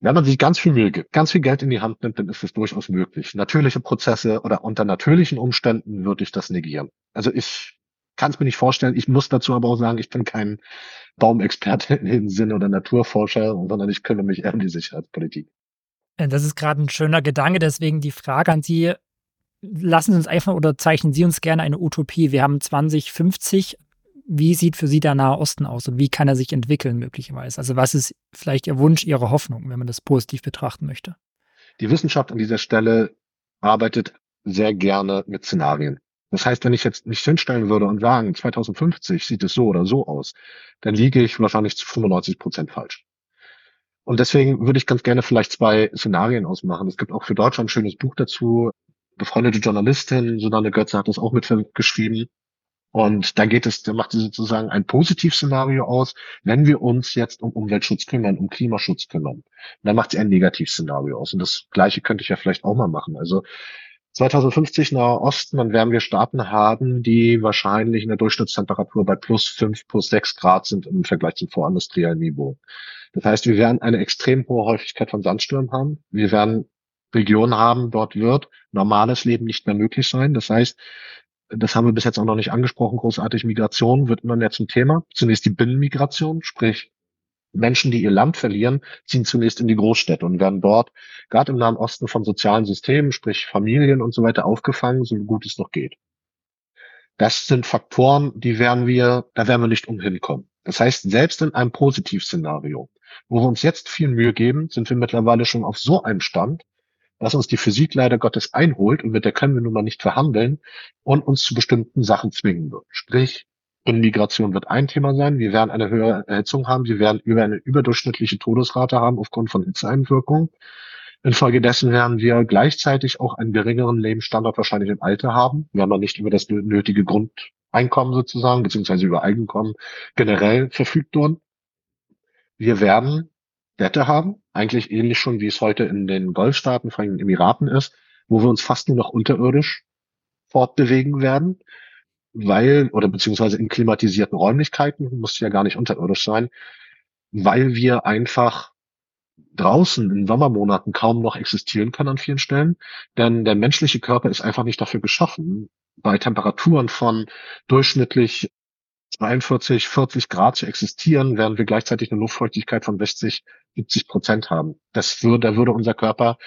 Wenn man sich ganz viel Mühe gibt, ganz viel Geld in die Hand nimmt, dann ist es durchaus möglich. Natürliche Prozesse oder unter natürlichen Umständen würde ich das negieren. Also ich kann es mir nicht vorstellen. Ich muss dazu aber auch sagen, ich bin kein Baumexperte im Sinne oder Naturforscher, sondern ich kümmere mich eher um die Sicherheitspolitik. Das ist gerade ein schöner Gedanke, deswegen die Frage an Sie, lassen Sie uns einfach oder zeichnen Sie uns gerne eine Utopie. Wir haben 2050. Wie sieht für Sie der Nahe Osten aus und wie kann er sich entwickeln möglicherweise? Also was ist vielleicht Ihr Wunsch, Ihre Hoffnung, wenn man das positiv betrachten möchte? Die Wissenschaft an dieser Stelle arbeitet sehr gerne mit Szenarien. Das heißt, wenn ich jetzt mich hinstellen würde und sagen, 2050 sieht es so oder so aus, dann liege ich wahrscheinlich zu 95 Prozent falsch. Und deswegen würde ich ganz gerne vielleicht zwei Szenarien ausmachen. Es gibt auch für Deutschland ein schönes Buch dazu, befreundete Journalistin, Susanne Götze hat das auch mitgeschrieben. Und da geht es, da macht sie sozusagen ein Positivszenario aus, wenn wir uns jetzt um Umweltschutz kümmern, um Klimaschutz kümmern. Dann macht sie ein Negativszenario aus. Und das Gleiche könnte ich ja vielleicht auch mal machen. Also 2050 Nahe Osten, dann werden wir Staaten haben, die wahrscheinlich in der Durchschnittstemperatur bei plus fünf, plus sechs Grad sind im Vergleich zum vorindustriellen Niveau. Das heißt, wir werden eine extrem hohe Häufigkeit von Sandstürmen haben. Wir werden Region haben, dort wird normales Leben nicht mehr möglich sein. Das heißt, das haben wir bis jetzt auch noch nicht angesprochen, großartig Migration wird immer mehr zum Thema. Zunächst die Binnenmigration, sprich Menschen, die ihr Land verlieren, ziehen zunächst in die Großstädte und werden dort, gerade im Nahen Osten, von sozialen Systemen, sprich Familien und so weiter, aufgefangen, so gut es noch geht. Das sind Faktoren, die werden wir, da werden wir nicht umhin kommen. Das heißt, selbst in einem Positivszenario, wo wir uns jetzt viel Mühe geben, sind wir mittlerweile schon auf so einem Stand, dass uns die Physik leider Gottes einholt und mit der können wir nun mal nicht verhandeln und uns zu bestimmten Sachen zwingen wird. Sprich, Migration wird ein Thema sein. Wir werden eine höhere Erhitzung haben. Wir werden über eine überdurchschnittliche Todesrate haben aufgrund von Hitzeeinwirkungen. Infolgedessen werden wir gleichzeitig auch einen geringeren Lebensstandard wahrscheinlich im Alter haben. Haben noch nicht über das nötige Grundeinkommen sozusagen, beziehungsweise über Einkommen generell verfügt worden. Wir werden Wette haben, eigentlich ähnlich schon, wie es heute in den Golfstaaten, vor allem in den Emiraten ist, wo wir uns fast nur noch unterirdisch fortbewegen werden weil, oder beziehungsweise in klimatisierten Räumlichkeiten, muss ja gar nicht unterirdisch sein, weil wir einfach draußen in Sommermonaten kaum noch existieren können an vielen Stellen. Denn der menschliche Körper ist einfach nicht dafür geschaffen, bei Temperaturen von durchschnittlich 42, 40 Grad zu existieren, während wir gleichzeitig eine Luftfeuchtigkeit von 60, 70 Prozent haben. Das würde, da würde unser Körper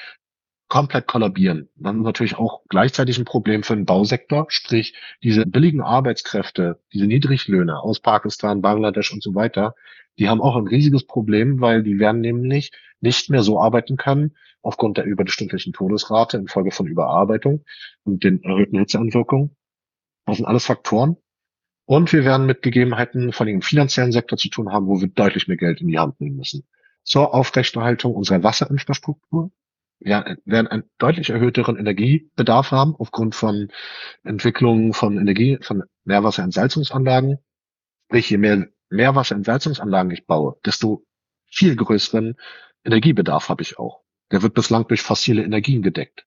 komplett kollabieren. Dann natürlich auch gleichzeitig ein Problem für den Bausektor, sprich diese billigen Arbeitskräfte, diese Niedriglöhne aus Pakistan, Bangladesch und so weiter, die haben auch ein riesiges Problem, weil die werden nämlich nicht mehr so arbeiten können aufgrund der überdurchschnittlichen Todesrate infolge von Überarbeitung und den erhöhten Hitzeanwirkungen. Das sind alles Faktoren. Und wir werden mit Gegebenheiten von dem finanziellen Sektor zu tun haben, wo wir deutlich mehr Geld in die Hand nehmen müssen. Zur Aufrechterhaltung unserer Wasserinfrastruktur, ja, werden einen deutlich erhöhteren Energiebedarf haben aufgrund von Entwicklungen von Energie, von Meerwasserentsalzungsanlagen. Sprich, je mehr Meerwasserentsalzungsanlagen ich baue, desto viel größeren Energiebedarf habe ich auch. Der wird bislang durch fossile Energien gedeckt.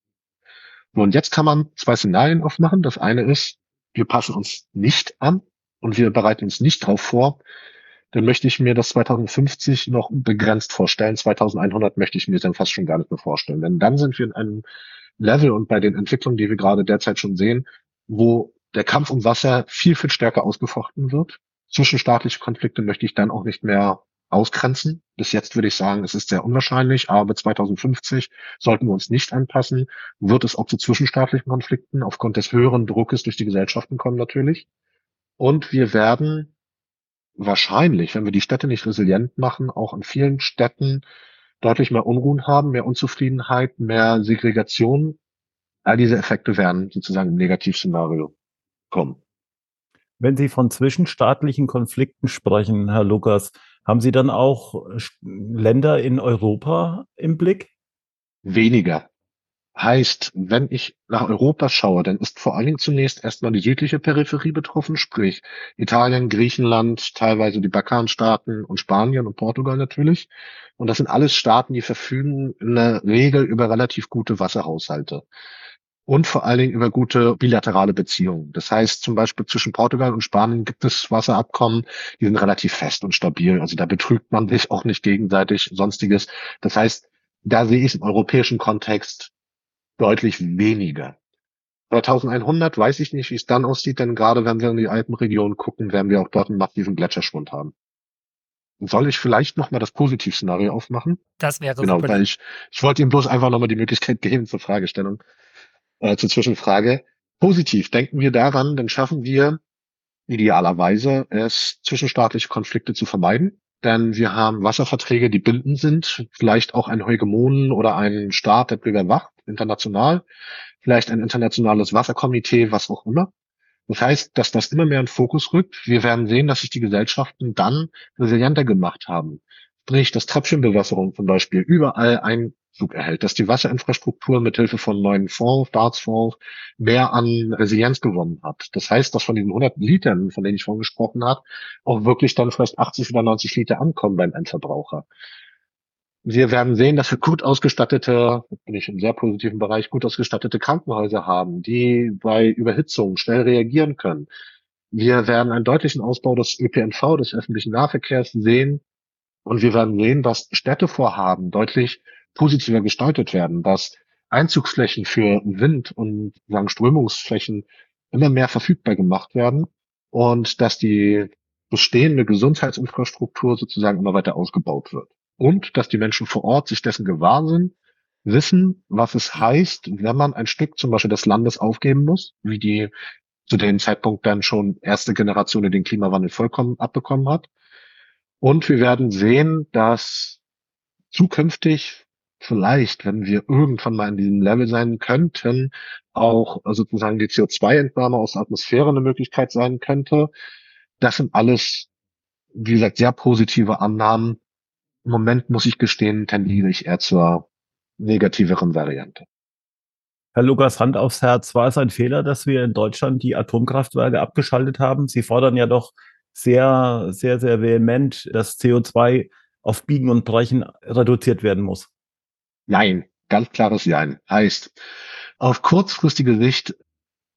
Und jetzt kann man zwei Szenarien aufmachen. Das eine ist, wir passen uns nicht an und wir bereiten uns nicht darauf vor, dann möchte ich mir das 2050 noch begrenzt vorstellen. 2100 möchte ich mir dann fast schon gar nicht mehr vorstellen. Denn dann sind wir in einem Level und bei den Entwicklungen, die wir gerade derzeit schon sehen, wo der Kampf um Wasser viel, viel stärker ausgefochten wird. Zwischenstaatliche Konflikte möchte ich dann auch nicht mehr ausgrenzen. Bis jetzt würde ich sagen, es ist sehr unwahrscheinlich, aber 2050 sollten wir uns nicht anpassen. Wird es auch zu zwischenstaatlichen Konflikten aufgrund des höheren Druckes durch die Gesellschaften kommen natürlich. Und wir werden wahrscheinlich, wenn wir die Städte nicht resilient machen, auch in vielen Städten deutlich mehr Unruhen haben, mehr Unzufriedenheit, mehr Segregation. All diese Effekte werden sozusagen im Negativszenario kommen. Wenn Sie von zwischenstaatlichen Konflikten sprechen, Herr Lukas, haben Sie dann auch Länder in Europa im Blick? Weniger. Heißt, wenn ich nach Europa schaue, dann ist vor allen Dingen zunächst erstmal die jegliche Peripherie betroffen, sprich Italien, Griechenland, teilweise die Balkanstaaten und Spanien und Portugal natürlich. Und das sind alles Staaten, die verfügen in der Regel über relativ gute Wasserhaushalte und vor allen Dingen über gute bilaterale Beziehungen. Das heißt zum Beispiel zwischen Portugal und Spanien gibt es Wasserabkommen, die sind relativ fest und stabil. Also da betrügt man sich auch nicht gegenseitig, sonstiges. Das heißt, da sehe ich im europäischen Kontext deutlich weniger. 2100 weiß ich nicht, wie es dann aussieht, denn gerade wenn wir in die Alpenregion gucken, werden wir auch dort einen massiven Gletscherschwund haben. Soll ich vielleicht nochmal das Positivszenario aufmachen? Das wäre genau, super. Weil ich, ich wollte Ihnen bloß einfach nochmal die Möglichkeit geben zur Fragestellung, äh, zur Zwischenfrage. Positiv denken wir daran, dann schaffen wir idealerweise es, zwischenstaatliche Konflikte zu vermeiden. Denn wir haben Wasserverträge, die bindend sind, vielleicht auch ein Hegemonen oder ein Staat, der drüber wacht international, vielleicht ein internationales Wasserkomitee, was auch immer. Das heißt, dass das immer mehr in Fokus rückt. Wir werden sehen, dass sich die Gesellschaften dann resilienter gemacht haben. Sprich, dass Tröpfchenbewässerung zum Beispiel überall Einzug erhält, dass die Wasserinfrastruktur mithilfe von neuen Fonds, Staatsfonds mehr an Resilienz gewonnen hat. Das heißt, dass von diesen 100 Litern, von denen ich vorhin gesprochen habe, auch wirklich dann vielleicht 80 oder 90 Liter ankommen beim Endverbraucher. Wir werden sehen, dass wir gut ausgestattete, bin ich im sehr positiven Bereich, gut ausgestattete Krankenhäuser haben, die bei Überhitzung schnell reagieren können. Wir werden einen deutlichen Ausbau des ÖPNV, des öffentlichen Nahverkehrs sehen. Und wir werden sehen, dass Städtevorhaben deutlich positiver gestaltet werden, dass Einzugsflächen für Wind und sagen, Strömungsflächen immer mehr verfügbar gemacht werden und dass die bestehende Gesundheitsinfrastruktur sozusagen immer weiter ausgebaut wird. Und dass die Menschen vor Ort sich dessen gewahr sind, wissen, was es heißt, wenn man ein Stück zum Beispiel des Landes aufgeben muss, wie die zu dem Zeitpunkt dann schon erste Generation den Klimawandel vollkommen abbekommen hat. Und wir werden sehen, dass zukünftig vielleicht, wenn wir irgendwann mal in diesem Level sein könnten, auch sozusagen die CO2-Entnahme aus der Atmosphäre eine Möglichkeit sein könnte. Das sind alles, wie gesagt, sehr positive Annahmen. Im Moment muss ich gestehen, tendiere ich eher zur negativeren Variante. Herr Lukas, Hand aufs Herz, war es ein Fehler, dass wir in Deutschland die Atomkraftwerke abgeschaltet haben? Sie fordern ja doch sehr, sehr, sehr vehement, dass CO2 auf Biegen und Brechen reduziert werden muss. Nein, ganz klares Nein. Heißt, auf kurzfristige Sicht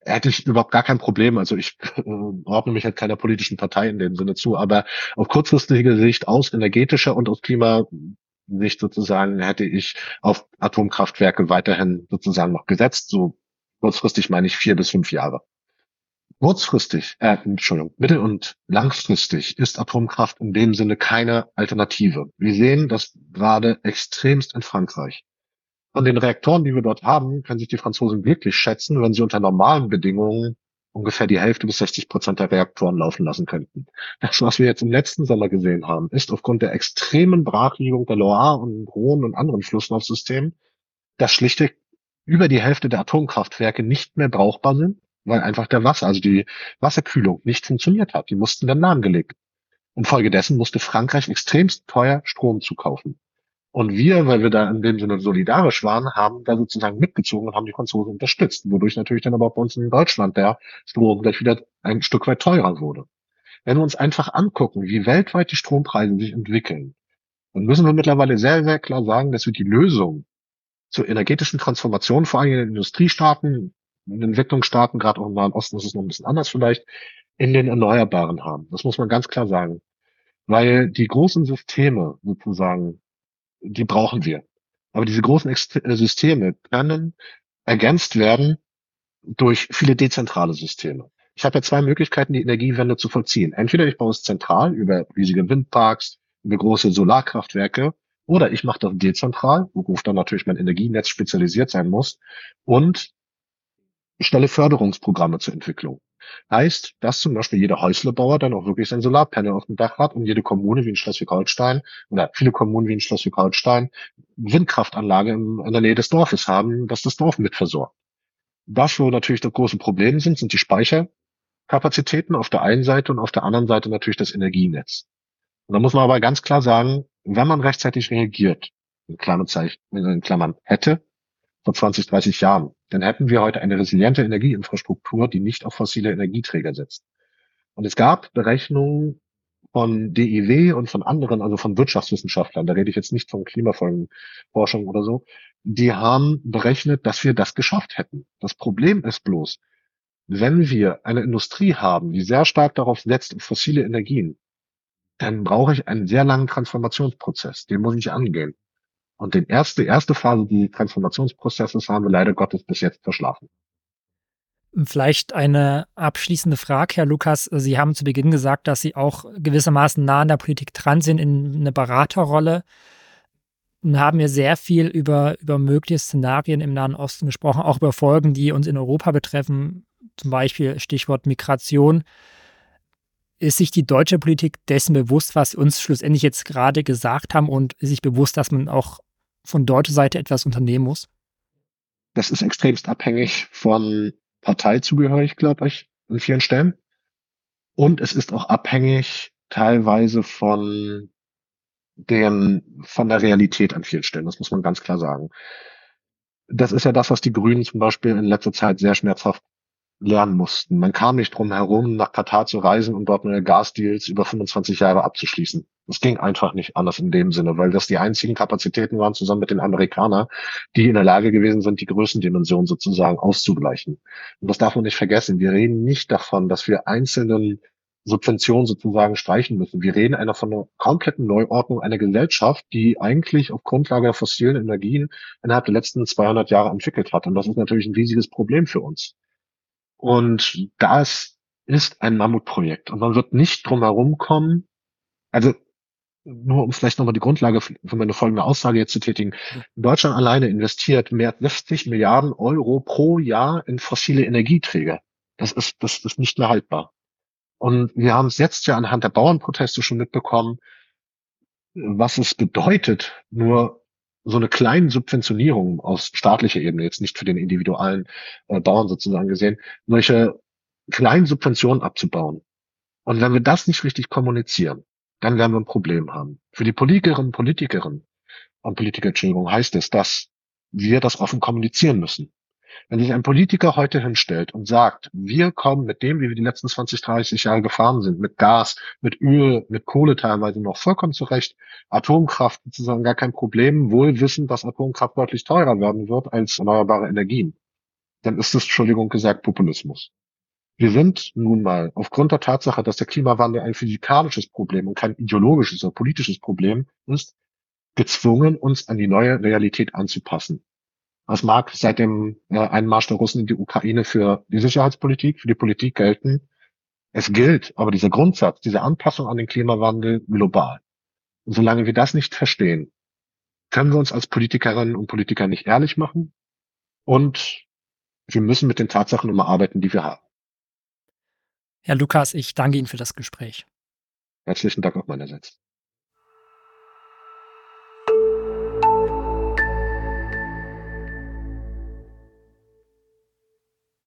hätte ich überhaupt gar kein Problem. Also ich äh, ordne mich halt keiner politischen Partei in dem Sinne zu, aber auf kurzfristige Sicht aus energetischer und aus Klimasicht sozusagen hätte ich auf Atomkraftwerke weiterhin sozusagen noch gesetzt. So kurzfristig meine ich vier bis fünf Jahre. Kurzfristig, äh, Entschuldigung, mittel- und langfristig ist Atomkraft in dem Sinne keine Alternative. Wir sehen das gerade extremst in Frankreich. Von den Reaktoren, die wir dort haben, können sich die Franzosen wirklich schätzen, wenn sie unter normalen Bedingungen ungefähr die Hälfte bis 60 Prozent der Reaktoren laufen lassen könnten. Das, was wir jetzt im letzten Sommer gesehen haben, ist aufgrund der extremen Brachliegung der Loire und Rhône und anderen Flusslaufsystemen, dass schlichtweg über die Hälfte der Atomkraftwerke nicht mehr brauchbar sind weil einfach der Wasser, also die Wasserkühlung nicht funktioniert hat. Die mussten dann lahmgelegt. Infolgedessen musste Frankreich extremst teuer Strom zukaufen. Und wir, weil wir da in dem Sinne solidarisch waren, haben da sozusagen mitgezogen und haben die Franzosen unterstützt, wodurch natürlich dann aber bei uns in Deutschland der Strom gleich wieder ein Stück weit teurer wurde. Wenn wir uns einfach angucken, wie weltweit die Strompreise sich entwickeln, dann müssen wir mittlerweile sehr, sehr klar sagen, dass wir die Lösung zur energetischen Transformation vor allem in den Industriestaaten in den Entwicklungsstaaten, gerade auch im Nahen Osten ist es noch ein bisschen anders vielleicht, in den Erneuerbaren haben. Das muss man ganz klar sagen. Weil die großen Systeme sozusagen, die brauchen wir. Aber diese großen äh, Systeme können ergänzt werden durch viele dezentrale Systeme. Ich habe ja zwei Möglichkeiten, die Energiewende zu vollziehen. Entweder ich baue es zentral über riesige Windparks, über große Solarkraftwerke, oder ich mache das dezentral, worauf dann natürlich mein Energienetz spezialisiert sein muss, und stelle Förderungsprogramme zur Entwicklung. Heißt, dass zum Beispiel jeder Häuslebauer dann auch wirklich sein Solarpanel auf dem Dach hat und jede Kommune wie in Schleswig-Holstein oder viele Kommunen wie in Schleswig-Holstein Windkraftanlage in, der Nähe des Dorfes haben, dass das Dorf mitversorgt. Das, wo natürlich das große Problem sind, sind die Speicherkapazitäten auf der einen Seite und auf der anderen Seite natürlich das Energienetz. Und da muss man aber ganz klar sagen, wenn man rechtzeitig reagiert, in Klammern, in Klammern hätte, vor 20, 30 Jahren, dann hätten wir heute eine resiliente Energieinfrastruktur, die nicht auf fossile Energieträger setzt. Und es gab Berechnungen von DIW und von anderen, also von Wirtschaftswissenschaftlern, da rede ich jetzt nicht von Klimafolgenforschung oder so, die haben berechnet, dass wir das geschafft hätten. Das Problem ist bloß, wenn wir eine Industrie haben, die sehr stark darauf setzt, fossile Energien, dann brauche ich einen sehr langen Transformationsprozess. Den muss ich angehen. Und die erste, erste Phase des Transformationsprozesses haben wir leider Gottes bis jetzt verschlafen. Vielleicht eine abschließende Frage, Herr Lukas. Sie haben zu Beginn gesagt, dass Sie auch gewissermaßen nah an der Politik dran sind in eine Beraterrolle und haben ja sehr viel über, über mögliche Szenarien im Nahen Osten gesprochen, auch über Folgen, die uns in Europa betreffen, zum Beispiel Stichwort Migration. Ist sich die deutsche Politik dessen bewusst, was Sie uns schlussendlich jetzt gerade gesagt haben und ist sich bewusst, dass man auch von deutscher Seite etwas unternehmen muss? Das ist extremst abhängig von Parteizugehörig, glaube ich, an vielen Stellen. Und es ist auch abhängig teilweise von dem, von der Realität an vielen Stellen. Das muss man ganz klar sagen. Das ist ja das, was die Grünen zum Beispiel in letzter Zeit sehr schmerzhaft lernen mussten. Man kam nicht drum herum, nach Katar zu reisen und dort neue Gasdeals über 25 Jahre abzuschließen. Das ging einfach nicht anders in dem Sinne, weil das die einzigen Kapazitäten waren, zusammen mit den Amerikanern, die in der Lage gewesen sind, die Größendimension sozusagen auszugleichen. Und das darf man nicht vergessen. Wir reden nicht davon, dass wir einzelnen Subventionen sozusagen streichen müssen. Wir reden einer von einer kompletten Neuordnung einer Gesellschaft, die eigentlich auf Grundlage der fossilen Energien innerhalb der letzten 200 Jahre entwickelt hat. Und das ist natürlich ein riesiges Problem für uns. Und da ist ist ein Mammutprojekt und man wird nicht drum herum kommen. Also nur um vielleicht nochmal die Grundlage für meine folgende Aussage jetzt zu tätigen. Deutschland alleine investiert mehr als 60 Milliarden Euro pro Jahr in fossile Energieträger. Das ist, das ist nicht mehr haltbar. Und wir haben es jetzt ja anhand der Bauernproteste schon mitbekommen, was es bedeutet, nur so eine kleine Subventionierung aus staatlicher Ebene, jetzt nicht für den individuellen äh, Bauern sozusagen gesehen, solche kleinen Subventionen abzubauen. Und wenn wir das nicht richtig kommunizieren, dann werden wir ein Problem haben. Für die Politikerinnen und Politikerinnen und Politiker, Entschuldigung, heißt es, dass wir das offen kommunizieren müssen. Wenn sich ein Politiker heute hinstellt und sagt, wir kommen mit dem, wie wir die letzten 20, 30 Jahre gefahren sind, mit Gas, mit Öl, mit Kohle teilweise noch vollkommen zurecht, Atomkraft sozusagen gar kein Problem, wohl wissen, dass Atomkraft deutlich teurer werden wird als erneuerbare Energien, dann ist das, Entschuldigung gesagt, Populismus. Wir sind nun mal aufgrund der Tatsache, dass der Klimawandel ein physikalisches Problem und kein ideologisches oder politisches Problem ist, gezwungen, uns an die neue Realität anzupassen. Das mag seit dem äh, Einmarsch der Russen in die Ukraine für die Sicherheitspolitik, für die Politik gelten. Es gilt aber dieser Grundsatz, diese Anpassung an den Klimawandel global. Und solange wir das nicht verstehen, können wir uns als Politikerinnen und Politiker nicht ehrlich machen und wir müssen mit den Tatsachen immer arbeiten, die wir haben. Herr Lukas, ich danke Ihnen für das Gespräch. Herzlichen Dank auch meinerseits.